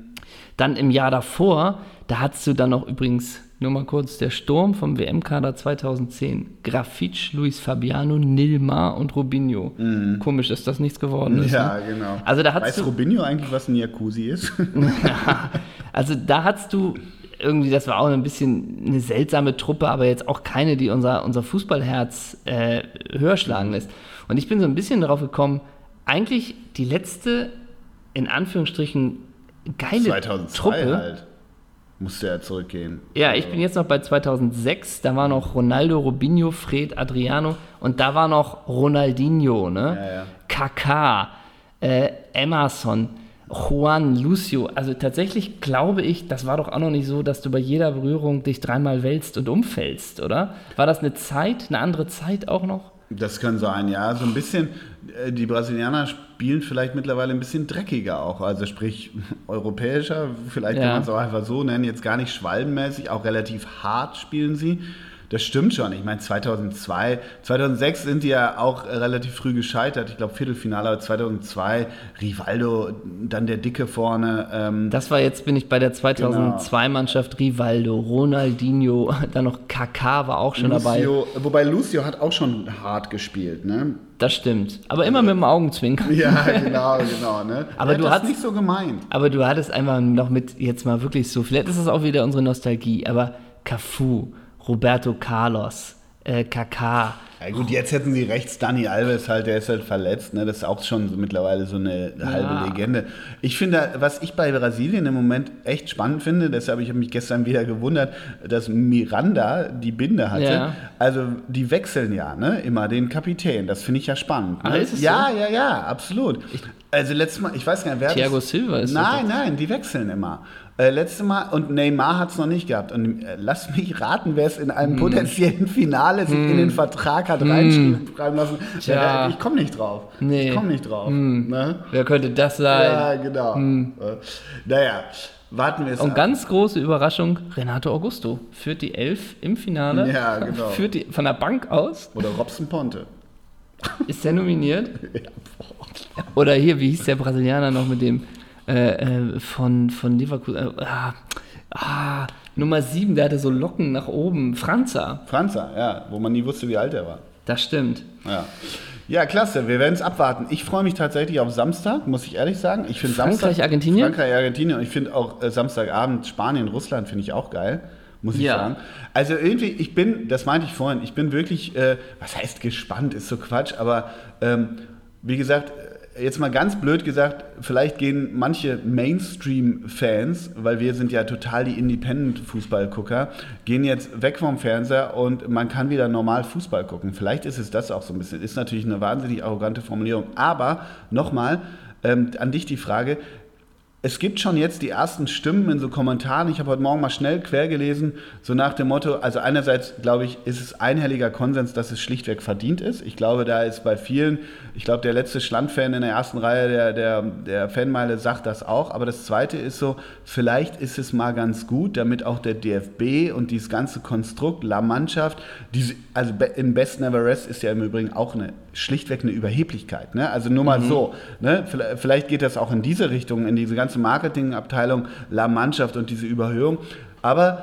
Dann im Jahr davor, da hattest du dann noch übrigens, nur mal kurz, der Sturm vom WM-Kader 2010. Grafitsch, Luis Fabiano, Nilmar und Robinho. Mhm. Komisch, dass das nichts geworden ist. Ja, ne? genau. Also da weiß Robinho eigentlich, was ein Jacuzzi ist? also da hattest du irgendwie, das war auch ein bisschen eine seltsame Truppe, aber jetzt auch keine, die unser, unser Fußballherz äh, höher schlagen lässt. Und ich bin so ein bisschen darauf gekommen, eigentlich die letzte, in Anführungsstrichen, geile 2002 Truppe. Halt. Musste er zurückgehen. Ja, ich bin jetzt noch bei 2006. Da war noch Ronaldo, Robinho, Fred, Adriano und da war noch Ronaldinho, ne? Ja, ja. Kaká, äh, Emerson. Juan Lucio. Also tatsächlich glaube ich, das war doch auch noch nicht so, dass du bei jeder Berührung dich dreimal wälzt und umfällst, oder? War das eine Zeit, eine andere Zeit auch noch? Das kann sein, ja. So ein bisschen, äh, die Brasilianer spielen vielleicht mittlerweile ein bisschen dreckiger auch. Also sprich europäischer, vielleicht ja. kann man es auch einfach so nennen, jetzt gar nicht schwalbenmäßig, auch relativ hart spielen sie. Das stimmt schon. Ich meine, 2002, 2006 sind die ja auch relativ früh gescheitert. Ich glaube, Viertelfinale, aber 2002, Rivaldo, dann der Dicke vorne. Ähm, das war jetzt, bin ich bei der 2002-Mannschaft, genau. Rivaldo, Ronaldinho, dann noch Kaká war auch schon Lucio, dabei. Wobei Lucio hat auch schon hart gespielt, ne? Das stimmt. Aber immer mit dem Augenzwinkern. Ja, genau, genau. Ne? aber du hast nicht so gemeint. Aber du hattest einfach noch mit, jetzt mal wirklich so, vielleicht ist das auch wieder unsere Nostalgie, aber Cafu, Roberto Carlos, äh, Kaká. Ja gut, jetzt hätten sie rechts Dani Alves halt, der ist halt verletzt, ne? das ist auch schon mittlerweile so eine ja. halbe Legende. Ich finde, was ich bei Brasilien im Moment echt spannend finde, deshalb habe ich mich gestern wieder gewundert, dass Miranda die Binde hatte. Ja. Also die wechseln ja ne? immer den Kapitän, das finde ich ja spannend. Ne? Ah, ist es ja, so? ja, ja, absolut. Ich, also letztes Mal, ich weiß gar nicht, wer Thiago das, Silva ist Nein, nein, die wechseln immer. Äh, letzte Mal, und Neymar hat es noch nicht gehabt. Und äh, lass mich raten, wer es in einem hm. potenziellen Finale sich hm. in den Vertrag hat hm. reinschreiben lassen. Tja. Ich komme nicht drauf. Nee. Ich komme nicht drauf. Hm. Ne? Wer könnte das sein? Ja, genau. Hm. Äh, naja. Warten wir es Und ab. ganz große Überraschung, Renato Augusto führt die Elf im Finale. Ja, genau. Führt die von der Bank aus. Oder Robson Ponte. Ist der nominiert? ja, Oder hier, wie hieß der Brasilianer noch mit dem äh, äh, von, von Leverkusen. Äh, ah, ah, Nummer 7, der hatte so Locken nach oben. Franza. Franza, ja, wo man nie wusste, wie alt er war. Das stimmt. Ja. Ja, klasse. Wir werden es abwarten. Ich freue mich tatsächlich auf Samstag, muss ich ehrlich sagen. Ich finde Frankreich, Samstag, Argentinien. Frankreich, Argentinien. Und ich finde auch äh, Samstagabend Spanien, Russland finde ich auch geil, muss ich ja. sagen. Also irgendwie, ich bin, das meinte ich vorhin, ich bin wirklich, äh, was heißt gespannt, ist so Quatsch, aber ähm, wie gesagt, jetzt mal ganz blöd gesagt, vielleicht gehen manche Mainstream-Fans, weil wir sind ja total die Independent-Fußballgucker, gehen jetzt weg vom Fernseher und man kann wieder normal Fußball gucken. Vielleicht ist es das auch so ein bisschen. Ist natürlich eine wahnsinnig arrogante Formulierung. Aber nochmal ähm, an dich die Frage, es gibt schon jetzt die ersten Stimmen in so Kommentaren. Ich habe heute Morgen mal schnell quer gelesen, so nach dem Motto, also einerseits glaube ich, ist es einhelliger Konsens, dass es schlichtweg verdient ist. Ich glaube, da ist bei vielen, ich glaube, der letzte Schlandfan in der ersten Reihe der, der, der Fanmeile sagt das auch. Aber das Zweite ist so, vielleicht ist es mal ganz gut, damit auch der DFB und dieses ganze Konstrukt, La Mannschaft, diese, also in Best Never Rest ist ja im Übrigen auch eine schlichtweg eine Überheblichkeit. Ne? Also nur mal mhm. so. Ne? Vielleicht geht das auch in diese Richtung, in diese ganze Marketingabteilung, La Mannschaft und diese Überhöhung. Aber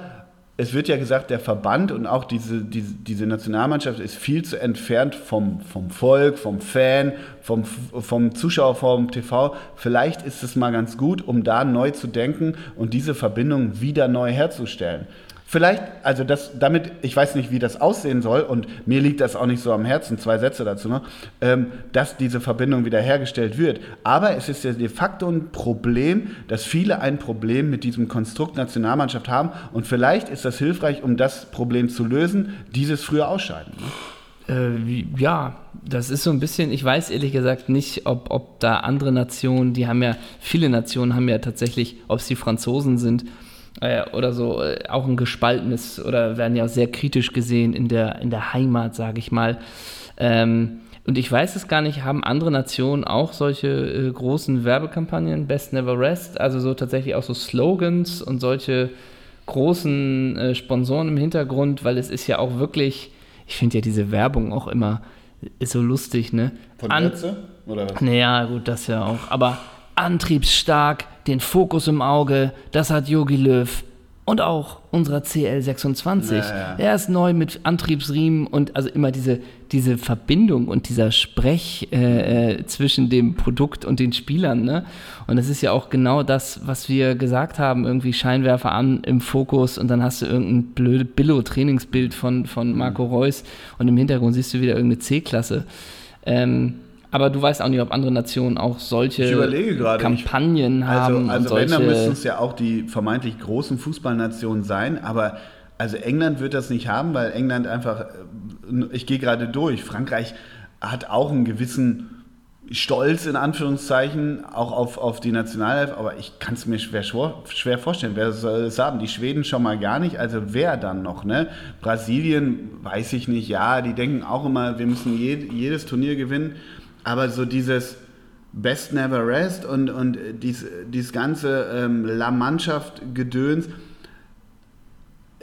es wird ja gesagt, der Verband und auch diese, diese, diese Nationalmannschaft ist viel zu entfernt vom, vom Volk, vom Fan, vom, vom Zuschauer vom TV. Vielleicht ist es mal ganz gut, um da neu zu denken und diese Verbindung wieder neu herzustellen. Vielleicht, also das, damit, ich weiß nicht, wie das aussehen soll und mir liegt das auch nicht so am Herzen, zwei Sätze dazu noch, ähm, dass diese Verbindung wiederhergestellt wird. Aber es ist ja de facto ein Problem, dass viele ein Problem mit diesem Konstrukt Nationalmannschaft haben und vielleicht ist das hilfreich, um das Problem zu lösen, dieses früher Ausscheiden. Ne? Äh, ja, das ist so ein bisschen, ich weiß ehrlich gesagt nicht, ob, ob da andere Nationen, die haben ja, viele Nationen haben ja tatsächlich, ob es die Franzosen sind, äh, oder so äh, auch ein gespaltenes oder werden ja sehr kritisch gesehen in der, in der Heimat, sage ich mal. Ähm, und ich weiß es gar nicht, haben andere Nationen auch solche äh, großen Werbekampagnen, Best Never Rest, also so tatsächlich auch so Slogans und solche großen äh, Sponsoren im Hintergrund, weil es ist ja auch wirklich, ich finde ja diese Werbung auch immer ist so lustig, ne? Von An Netze, oder was? Naja, gut, das ja auch. Aber antriebsstark, den Fokus im Auge, das hat Yogi Löw und auch unserer CL26. Ja, ja. Er ist neu mit Antriebsriemen und also immer diese, diese Verbindung und dieser Sprech äh, äh, zwischen dem Produkt und den Spielern. Ne? Und das ist ja auch genau das, was wir gesagt haben, irgendwie Scheinwerfer an im Fokus und dann hast du irgendein blödes Billo-Trainingsbild von, von Marco Reus und im Hintergrund siehst du wieder irgendeine C-Klasse. Ähm, aber du weißt auch nicht, ob andere Nationen auch solche grade, Kampagnen ich, also, haben. Also, wenn, dann müssten es ja auch die vermeintlich großen Fußballnationen sein. Aber also England wird das nicht haben, weil England einfach, äh, ich gehe gerade durch, Frankreich hat auch einen gewissen stolz in Anführungszeichen auch auf, auf die Nationalelf, aber ich kann es mir schwer, schwer vorstellen. Wer soll es haben? Die Schweden schon mal gar nicht. Also wer dann noch? Ne? Brasilien weiß ich nicht. Ja, die denken auch immer, wir müssen jed, jedes Turnier gewinnen. Aber so dieses Best Never Rest und, und dies, dieses ganze ähm, La Mannschaft-Gedöns,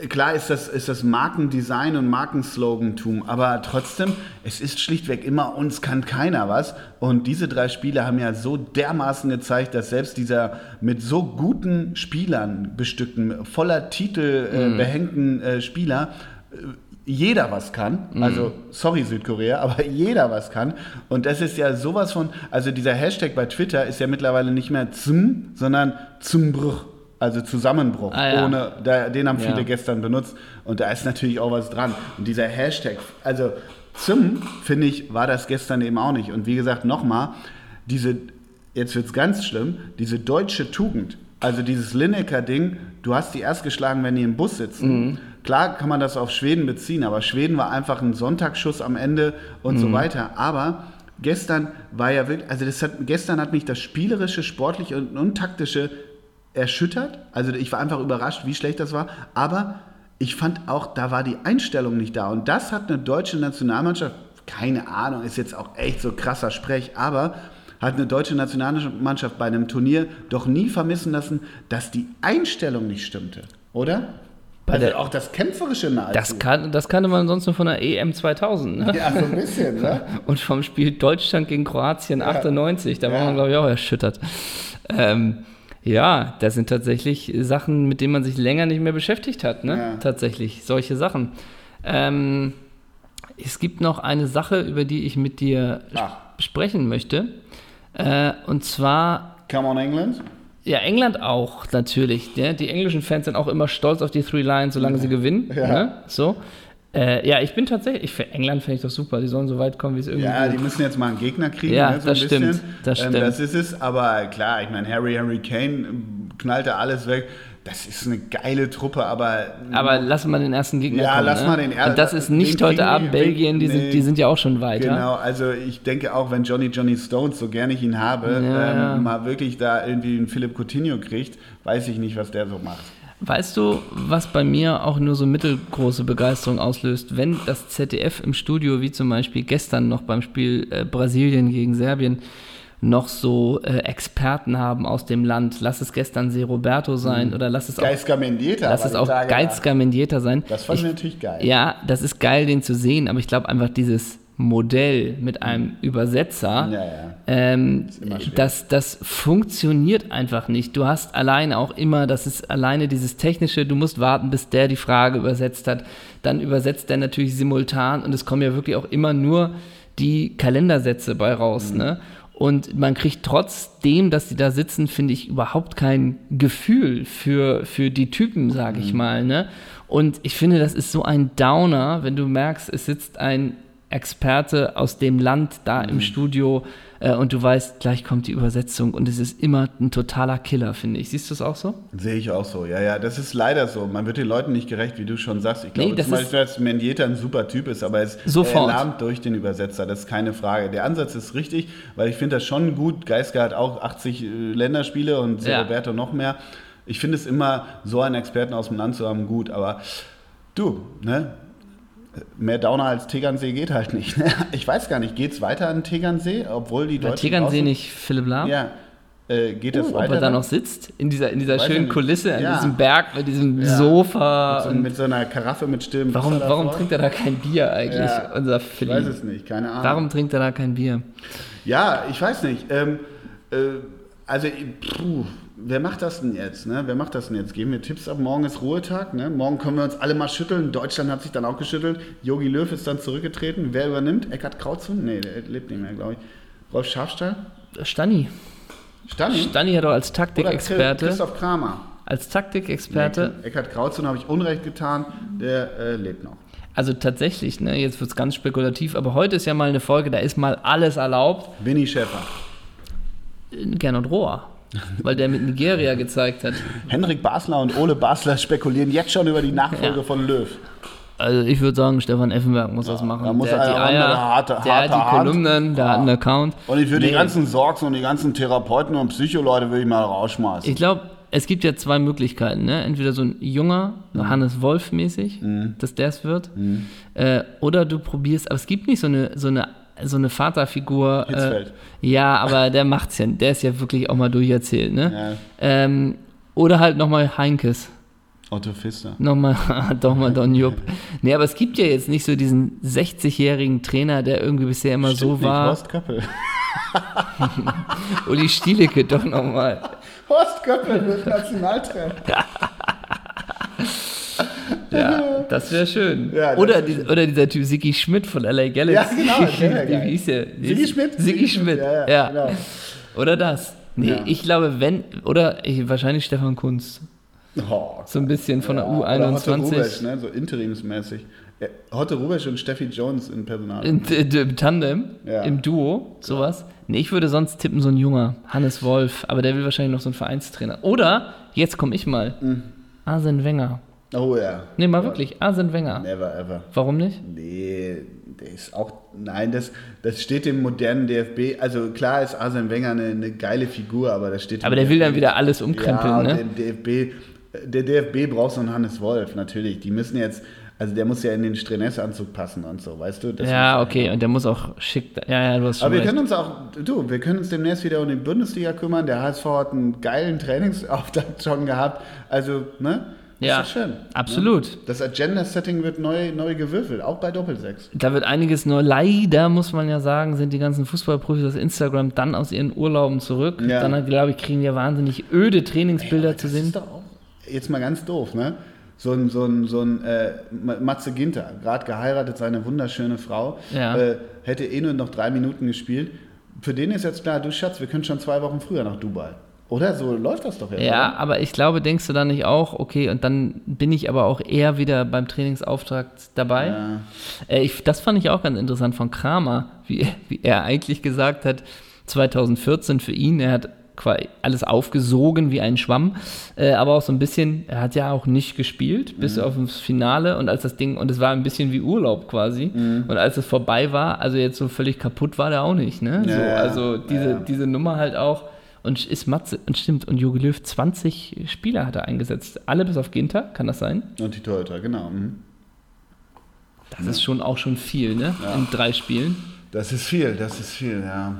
Klar ist das, ist das Markendesign und Markenslogantum, aber trotzdem, es ist schlichtweg immer, uns kann keiner was. Und diese drei Spiele haben ja so dermaßen gezeigt, dass selbst dieser mit so guten Spielern bestückten, voller Titel äh, mhm. behängten äh, Spieler, äh, jeder was kann. Mhm. Also, sorry Südkorea, aber jeder was kann. Und das ist ja sowas von, also dieser Hashtag bei Twitter ist ja mittlerweile nicht mehr zum, sondern zum Bruch. Also Zusammenbruch, ah, ja. ohne, da, den haben viele ja. gestern benutzt und da ist natürlich auch was dran. Und dieser Hashtag, also zum, finde ich, war das gestern eben auch nicht. Und wie gesagt, nochmal, diese, jetzt wird es ganz schlimm, diese deutsche Tugend, also dieses Lineker-Ding, du hast die erst geschlagen, wenn die im Bus sitzen. Mhm. Klar kann man das auf Schweden beziehen, aber Schweden war einfach ein Sonntagsschuss am Ende und mhm. so weiter. Aber gestern war ja wirklich, also das hat, gestern hat mich das spielerische, sportliche und, und taktische erschüttert. Also ich war einfach überrascht, wie schlecht das war. Aber ich fand auch, da war die Einstellung nicht da. Und das hat eine deutsche Nationalmannschaft, keine Ahnung, ist jetzt auch echt so krasser Sprech, aber hat eine deutsche Nationalmannschaft bei einem Turnier doch nie vermissen lassen, dass die Einstellung nicht stimmte, oder? Also der, auch das Kämpferische nahezu. Das, kann, das kannte man sonst nur von der EM 2000. Ne? Ja, so ein bisschen, ne? Und vom Spiel Deutschland gegen Kroatien ja. 98, da ja. war man, glaube ich, auch erschüttert. Ähm, ja, das sind tatsächlich Sachen, mit denen man sich länger nicht mehr beschäftigt hat. Ne? Ja. Tatsächlich, solche Sachen. Ähm, es gibt noch eine Sache, über die ich mit dir Ach. sprechen möchte. Äh, und zwar. Come on, England? Ja, England auch natürlich. Ne? Die englischen Fans sind auch immer stolz auf die Three Lions, solange ja. sie gewinnen. Ja. Ne? So. Äh, ja, ich bin tatsächlich, für England finde ich doch super, die sollen so weit kommen, wie es irgendwie Ja, die müssen jetzt mal einen Gegner kriegen, ja, ne, so das stimmt, das ähm, stimmt. Das ist es, aber klar, ich meine, Harry, Harry Kane knallt da alles weg. Das ist eine geile Truppe, aber. Aber lass mal den ersten Gegner ja, kommen. Lass ne? mal den ersten. Und das ist nicht heute Abend Belgien, die, nee, sind, die sind ja auch schon weiter. Genau, also ich denke auch, wenn Johnny Johnny Stones, so gerne ich ihn habe, ja, ähm, mal wirklich da irgendwie einen Philipp Coutinho kriegt, weiß ich nicht, was der so macht. Weißt du, was bei mir auch nur so mittelgroße Begeisterung auslöst, wenn das ZDF im Studio, wie zum Beispiel gestern noch beim Spiel äh, Brasilien gegen Serbien, noch so äh, Experten haben aus dem Land. Lass es gestern Se Roberto sein mhm. oder lass es auch. Geizka Mendieta. Lass es auch Geizka Mendieta sein. Das fand ich natürlich geil. Ja, das ist geil, den zu sehen, aber ich glaube einfach dieses Modell mit einem Übersetzer, ja, ja. Ähm, das, das funktioniert einfach nicht. Du hast alleine auch immer, das ist alleine dieses Technische, du musst warten, bis der die Frage übersetzt hat. Dann übersetzt der natürlich simultan und es kommen ja wirklich auch immer nur die Kalendersätze bei raus. Mhm. Ne? Und man kriegt trotzdem, dass die da sitzen, finde ich, überhaupt kein Gefühl für, für die Typen, sage ich mhm. mal. Ne? Und ich finde, das ist so ein Downer, wenn du merkst, es sitzt ein Experte aus dem Land da mhm. im Studio äh, und du weißt, gleich kommt die Übersetzung und es ist immer ein totaler Killer, finde ich. Siehst du es auch so? Sehe ich auch so, ja, ja. Das ist leider so. Man wird den Leuten nicht gerecht, wie du schon sagst. Ich glaube nee, zum Beispiel, dass Mendieta ein super Typ ist, aber es erlahmt durch den Übersetzer, das ist keine Frage. Der Ansatz ist richtig, weil ich finde das schon gut. Geisker hat auch 80 äh, Länderspiele und ja. Roberto noch mehr. Ich finde es immer, so einen Experten aus dem Land zu haben, gut, aber du, ne? Mehr Downer als Tegernsee geht halt nicht. Ne? Ich weiß gar nicht, geht es weiter an Tegernsee, obwohl die Deutschen. Tegernsee nicht Philipp Lahm? Ja. Äh, geht es oh, weiter? Ob er da noch sitzt, in dieser, in dieser schönen Kulisse, an ja. diesem Berg, mit diesem ja. Sofa. Mit so, mit so, einer Karaffe mit Stimmen. Warum, warum trinkt er da kein Bier eigentlich, ja. unser Philipp? Ich weiß es nicht, keine Ahnung. Warum trinkt er da kein Bier? Ja, ich weiß nicht. Ähm, äh, also, puh, wer macht das denn jetzt? Ne? Wer macht das denn jetzt? Geben wir Tipps ab? Morgen ist Ruhetag. Ne? Morgen können wir uns alle mal schütteln. Deutschland hat sich dann auch geschüttelt. Yogi Löw ist dann zurückgetreten. Wer übernimmt? Eckhard Krautzun? Nee, der lebt nicht mehr, glaube ich. Rolf Schafstall? Stani. Stani? Stani hat auch als Taktikexperte. Christoph Kramer. Als Taktikexperte. Nee, Eckhard Krautzun habe ich Unrecht getan. Der äh, lebt noch. Also tatsächlich, ne, jetzt wird es ganz spekulativ, aber heute ist ja mal eine Folge, da ist mal alles erlaubt. Winnie Schäfer. Gernot Rohr. Weil der mit Nigeria gezeigt hat. Henrik Basler und Ole Basler spekulieren jetzt schon über die Nachfolge ja. von Löw. Also ich würde sagen, Stefan Effenberg muss ja, das machen. Da muss der hat die Eier, harte, der harte hat die Kolumnen, der ja. hat einen Account. Und ich würde nee. die ganzen Sorgs und die ganzen Therapeuten und Psycholeute würde ich mal rausschmeißen. Ich glaube, es gibt ja zwei Möglichkeiten. Ne? Entweder so ein junger, mhm. Hannes Wolf mäßig, mhm. dass der es wird. Mhm. Äh, oder du probierst, aber es gibt nicht so eine, so eine, so eine Vaterfigur. Äh, ja, aber der macht's ja. Der ist ja wirklich auch mal durcherzählt. Ne? Ja. Ähm, oder halt nochmal Heinkes. Otto Pfister. Nochmal, doch mal Don Jupp. nee, aber es gibt ja jetzt nicht so diesen 60-jährigen Trainer, der irgendwie bisher immer Stimmt so war. Nicht, Horst Köppel. Uli Stielecke doch nochmal. Horst Köppel wird Nationaltrainer. ja, das wäre schön. Ja, oder, die, oder dieser Typ Sigi Schmidt von LA Galaxy. Ja, genau. Wie hieß der? Sigi Schmidt? Sigi Schmidt, ja. ja, Genau. Oder das. Nee, ja. ich glaube, wenn, oder ich, wahrscheinlich Stefan Kunz. Oh, so ein bisschen von der U21. Hotte Rubesch, ne? so interimsmäßig. Hotte Rubesch und Steffi Jones im Personal. In, Im Tandem, ja. im Duo, sowas. Nee, ich würde sonst tippen, so ein junger Hannes Wolf, aber der will wahrscheinlich noch so einen Vereinstrainer. Oder, jetzt komme ich mal, mhm. Arsene Wenger. Oh ja. Nee, mal ja. wirklich, Arsene Wenger. Never ever. Warum nicht? Nee, der ist auch, nein, das, das steht dem modernen DFB, also klar ist Arsene Wenger eine, eine geile Figur, aber das steht Aber der DFB, will dann wieder alles umkrempeln, ja, ne? Der DFB, der DFB braucht so einen Hannes Wolf, natürlich. Die müssen jetzt, also der muss ja in den Strenessanzug passen und so, weißt du? Das ja, okay, und der muss auch schick. Ja, ja, du hast schon Aber wir recht. können uns auch, du, wir können uns demnächst wieder um die Bundesliga kümmern. Der HSV hat einen geilen Trainingsauftakt schon gehabt. Also, ne? Das ja, ist schön. Ne? Absolut. Ne? Das Agenda-Setting wird neu, neu gewürfelt, auch bei Doppelsechs. Da wird einiges neu. Leider muss man ja sagen, sind die ganzen Fußballprofis aus Instagram dann aus ihren Urlauben zurück. Ja. Dann, glaube ich, kriegen wir wahnsinnig öde Trainingsbilder Ey, zu sehen. Jetzt mal ganz doof, ne? so ein, so ein, so ein äh, Matze Ginter, gerade geheiratet, seine wunderschöne Frau, ja. äh, hätte eh nur noch drei Minuten gespielt. Für den ist jetzt klar, du Schatz, wir können schon zwei Wochen früher nach Dubai. Oder so läuft das doch jetzt. Ja, oder? aber ich glaube, denkst du dann nicht auch, okay, und dann bin ich aber auch eher wieder beim Trainingsauftrag dabei. Ja. Äh, ich, das fand ich auch ganz interessant von Kramer, wie, wie er eigentlich gesagt hat, 2014 für ihn, er hat alles aufgesogen wie ein Schwamm, äh, aber auch so ein bisschen, er hat ja auch nicht gespielt bis mhm. auf das Finale und als das Ding, und es war ein bisschen wie Urlaub quasi mhm. und als es vorbei war, also jetzt so völlig kaputt war der auch nicht, ne? Ja, so, also diese, ja. diese Nummer halt auch und ist Matze, und stimmt, und Jogi Löw 20 Spieler hat er eingesetzt, alle bis auf Ginter, kann das sein? Und die Torhüter, genau. Mhm. Das ist schon auch schon viel, ne? In drei Spielen. Das ist viel, das ist viel, ja.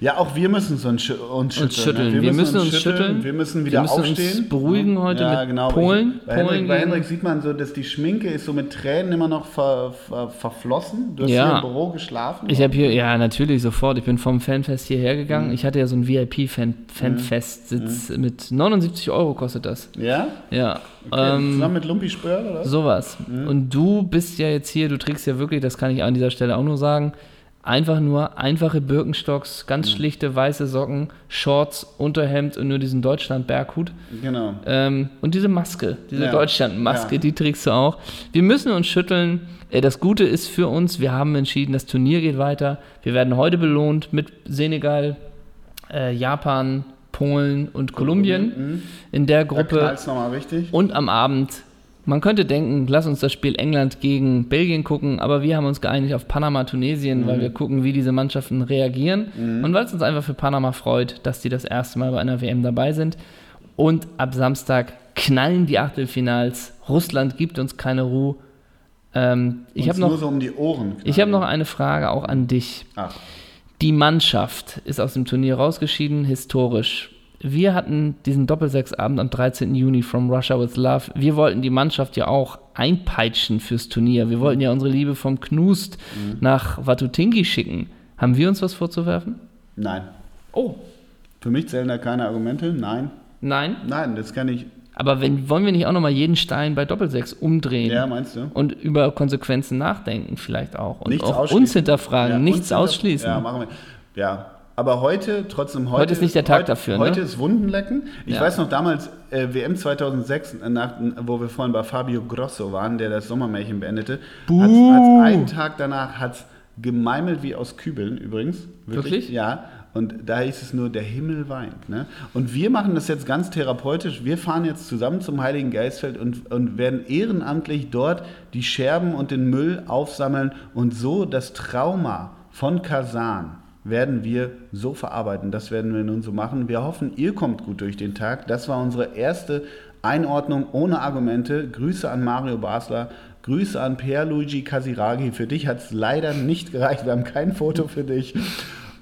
Ja, auch wir müssen uns, uns schütteln. Uns schütteln. Wir, wir, müssen uns schütteln. schütteln. Wir müssen wieder wir müssen aufstehen. Uns beruhigen heute ja, mit genau. Polen. Bei, Polen Henrik, bei Henrik sieht man so, dass die Schminke ist so mit Tränen immer noch ver, ver, verflossen. Du hast ja. hier im Büro geschlafen. Ich habe hier, ja, natürlich sofort. Ich bin vom Fanfest hierher gegangen. Mhm. Ich hatte ja so einen VIP-Fanfest-Sitz mhm. mit 79 Euro kostet das. Ja? Ja. Okay. Ähm, Zusammen mit Lumpi Spör, oder? Sowas. Mhm. Und du bist ja jetzt hier, du trägst ja wirklich, das kann ich an dieser Stelle auch nur sagen, Einfach nur einfache Birkenstocks, ganz schlichte weiße Socken, Shorts, Unterhemd und nur diesen Deutschland-Berghut. Genau. Ähm, und diese Maske, diese ja. Deutschland-Maske, ja. die trägst du auch. Wir müssen uns schütteln. Äh, das Gute ist für uns, wir haben entschieden, das Turnier geht weiter. Wir werden heute belohnt mit Senegal, äh, Japan, Polen und Kolumbien, Kolumbien mhm. in der Gruppe. Da nochmal richtig. Und am Abend man könnte denken, lass uns das Spiel England gegen Belgien gucken, aber wir haben uns geeinigt auf Panama, Tunesien, mhm. weil wir gucken, wie diese Mannschaften reagieren mhm. und weil es uns einfach für Panama freut, dass die das erste Mal bei einer WM dabei sind. Und ab Samstag knallen die Achtelfinals. Russland gibt uns keine Ruhe. Ähm, ich habe noch, so um. Ich habe noch eine Frage auch an dich. Ach. Die Mannschaft ist aus dem Turnier rausgeschieden, historisch wir hatten diesen Doppelsechsabend am 13. Juni from Russia with Love. Wir wollten die Mannschaft ja auch einpeitschen fürs Turnier. Wir wollten ja unsere Liebe vom Knust mhm. nach Watutinki schicken. Haben wir uns was vorzuwerfen? Nein. Oh. Für mich zählen da keine Argumente. Nein. Nein? Nein, das kann ich. Aber wenn, wollen wir nicht auch nochmal jeden Stein bei Doppelsechs umdrehen? Ja, meinst du? Und über Konsequenzen nachdenken vielleicht auch. Und nichts auch uns hinterfragen, ja, nichts uns ausschließen. Ja, machen wir. Ja, aber heute, trotzdem heute. Heute ist nicht der Tag heute, dafür, ne? Heute ist Wundenlecken. Ich ja. weiß noch damals, äh, WM 2006, äh, nach, wo wir vorhin bei Fabio Grosso waren, der das Sommermärchen beendete, hat einen Tag danach hat gemeimelt wie aus Kübeln übrigens. Wirklich? Wirklich? Ja. Und da hieß es nur, der Himmel weint. Ne? Und wir machen das jetzt ganz therapeutisch. Wir fahren jetzt zusammen zum Heiligen Geistfeld und, und werden ehrenamtlich dort die Scherben und den Müll aufsammeln und so das Trauma von Kasan werden wir so verarbeiten. Das werden wir nun so machen. Wir hoffen, ihr kommt gut durch den Tag. Das war unsere erste Einordnung ohne Argumente. Grüße an Mario Basler. Grüße an Pierluigi Casiraghi. Für dich hat es leider nicht gereicht. Wir haben kein Foto für dich.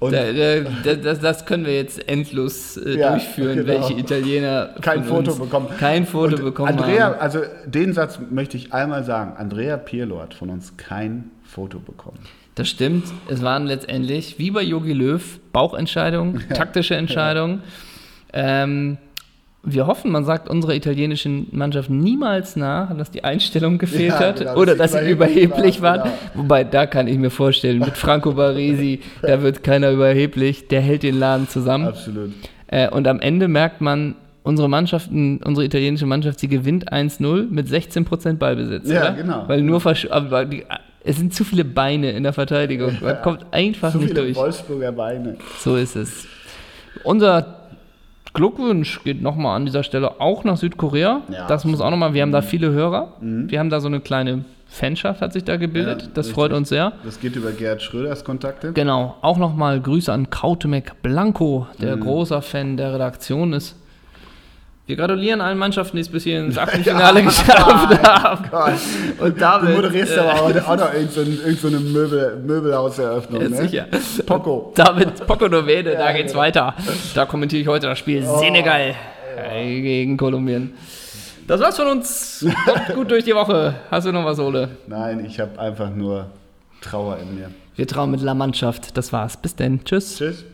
Und da, da, das, das, können wir jetzt endlos äh, ja, durchführen, genau. welche Italiener kein Foto bekommen. Kein Foto und bekommen Andrea, haben. also den Satz möchte ich einmal sagen. Andrea Pirlo hat von uns kein Foto bekommen. Das stimmt. Es waren letztendlich, wie bei Yogi Löw, Bauchentscheidungen, taktische Entscheidungen. Ja. Ähm, wir hoffen, man sagt unserer italienischen Mannschaft niemals nach, dass die Einstellung gefehlt ja, hat genau, oder dass sie überheblich war, waren. Genau. Wobei, da kann ich mir vorstellen, mit Franco Baresi, da wird keiner überheblich, der hält den Laden zusammen. Absolut. Äh, und am Ende merkt man, unsere Mannschaft, unsere italienische Mannschaft, sie gewinnt 1-0 mit 16% Ballbesitz. Ja, oder? genau. Weil nur aber die, es sind zu viele Beine in der Verteidigung. Man ja. kommt einfach zu nicht viele durch. Wolfsburger Beine. So ist es. Unser Glückwunsch geht nochmal an dieser Stelle auch nach Südkorea. Ja, das muss auch nochmal, wir haben da viele Hörer. Mhm. Wir haben da so eine kleine Fanschaft hat sich da gebildet. Ja, das richtig. freut uns sehr. Das geht über Gerd Schröders Kontakte. Genau. Auch nochmal Grüße an Kautemek Blanco, der mhm. großer Fan der Redaktion ist. Wir gratulieren allen Mannschaften, die es bis hier ins Achtelfinale ja, geschafft haben. Oh Und damit, du moderierst äh, aber auch noch irgendeine so eine Möbel, Möbelhauseröffnung. Ja, ne? Sicher. Poco. David Poco Novene, ja, da geht's genau. weiter. Da kommentiere ich heute das Spiel oh, Senegal ja. gegen Kolumbien. Das war's von uns. Kommt gut durch die Woche. Hast du noch was, Ole? Nein, ich habe einfach nur Trauer in mir. Wir trauen mit La Mannschaft. Das war's. Bis denn. Tschüss. Tschüss.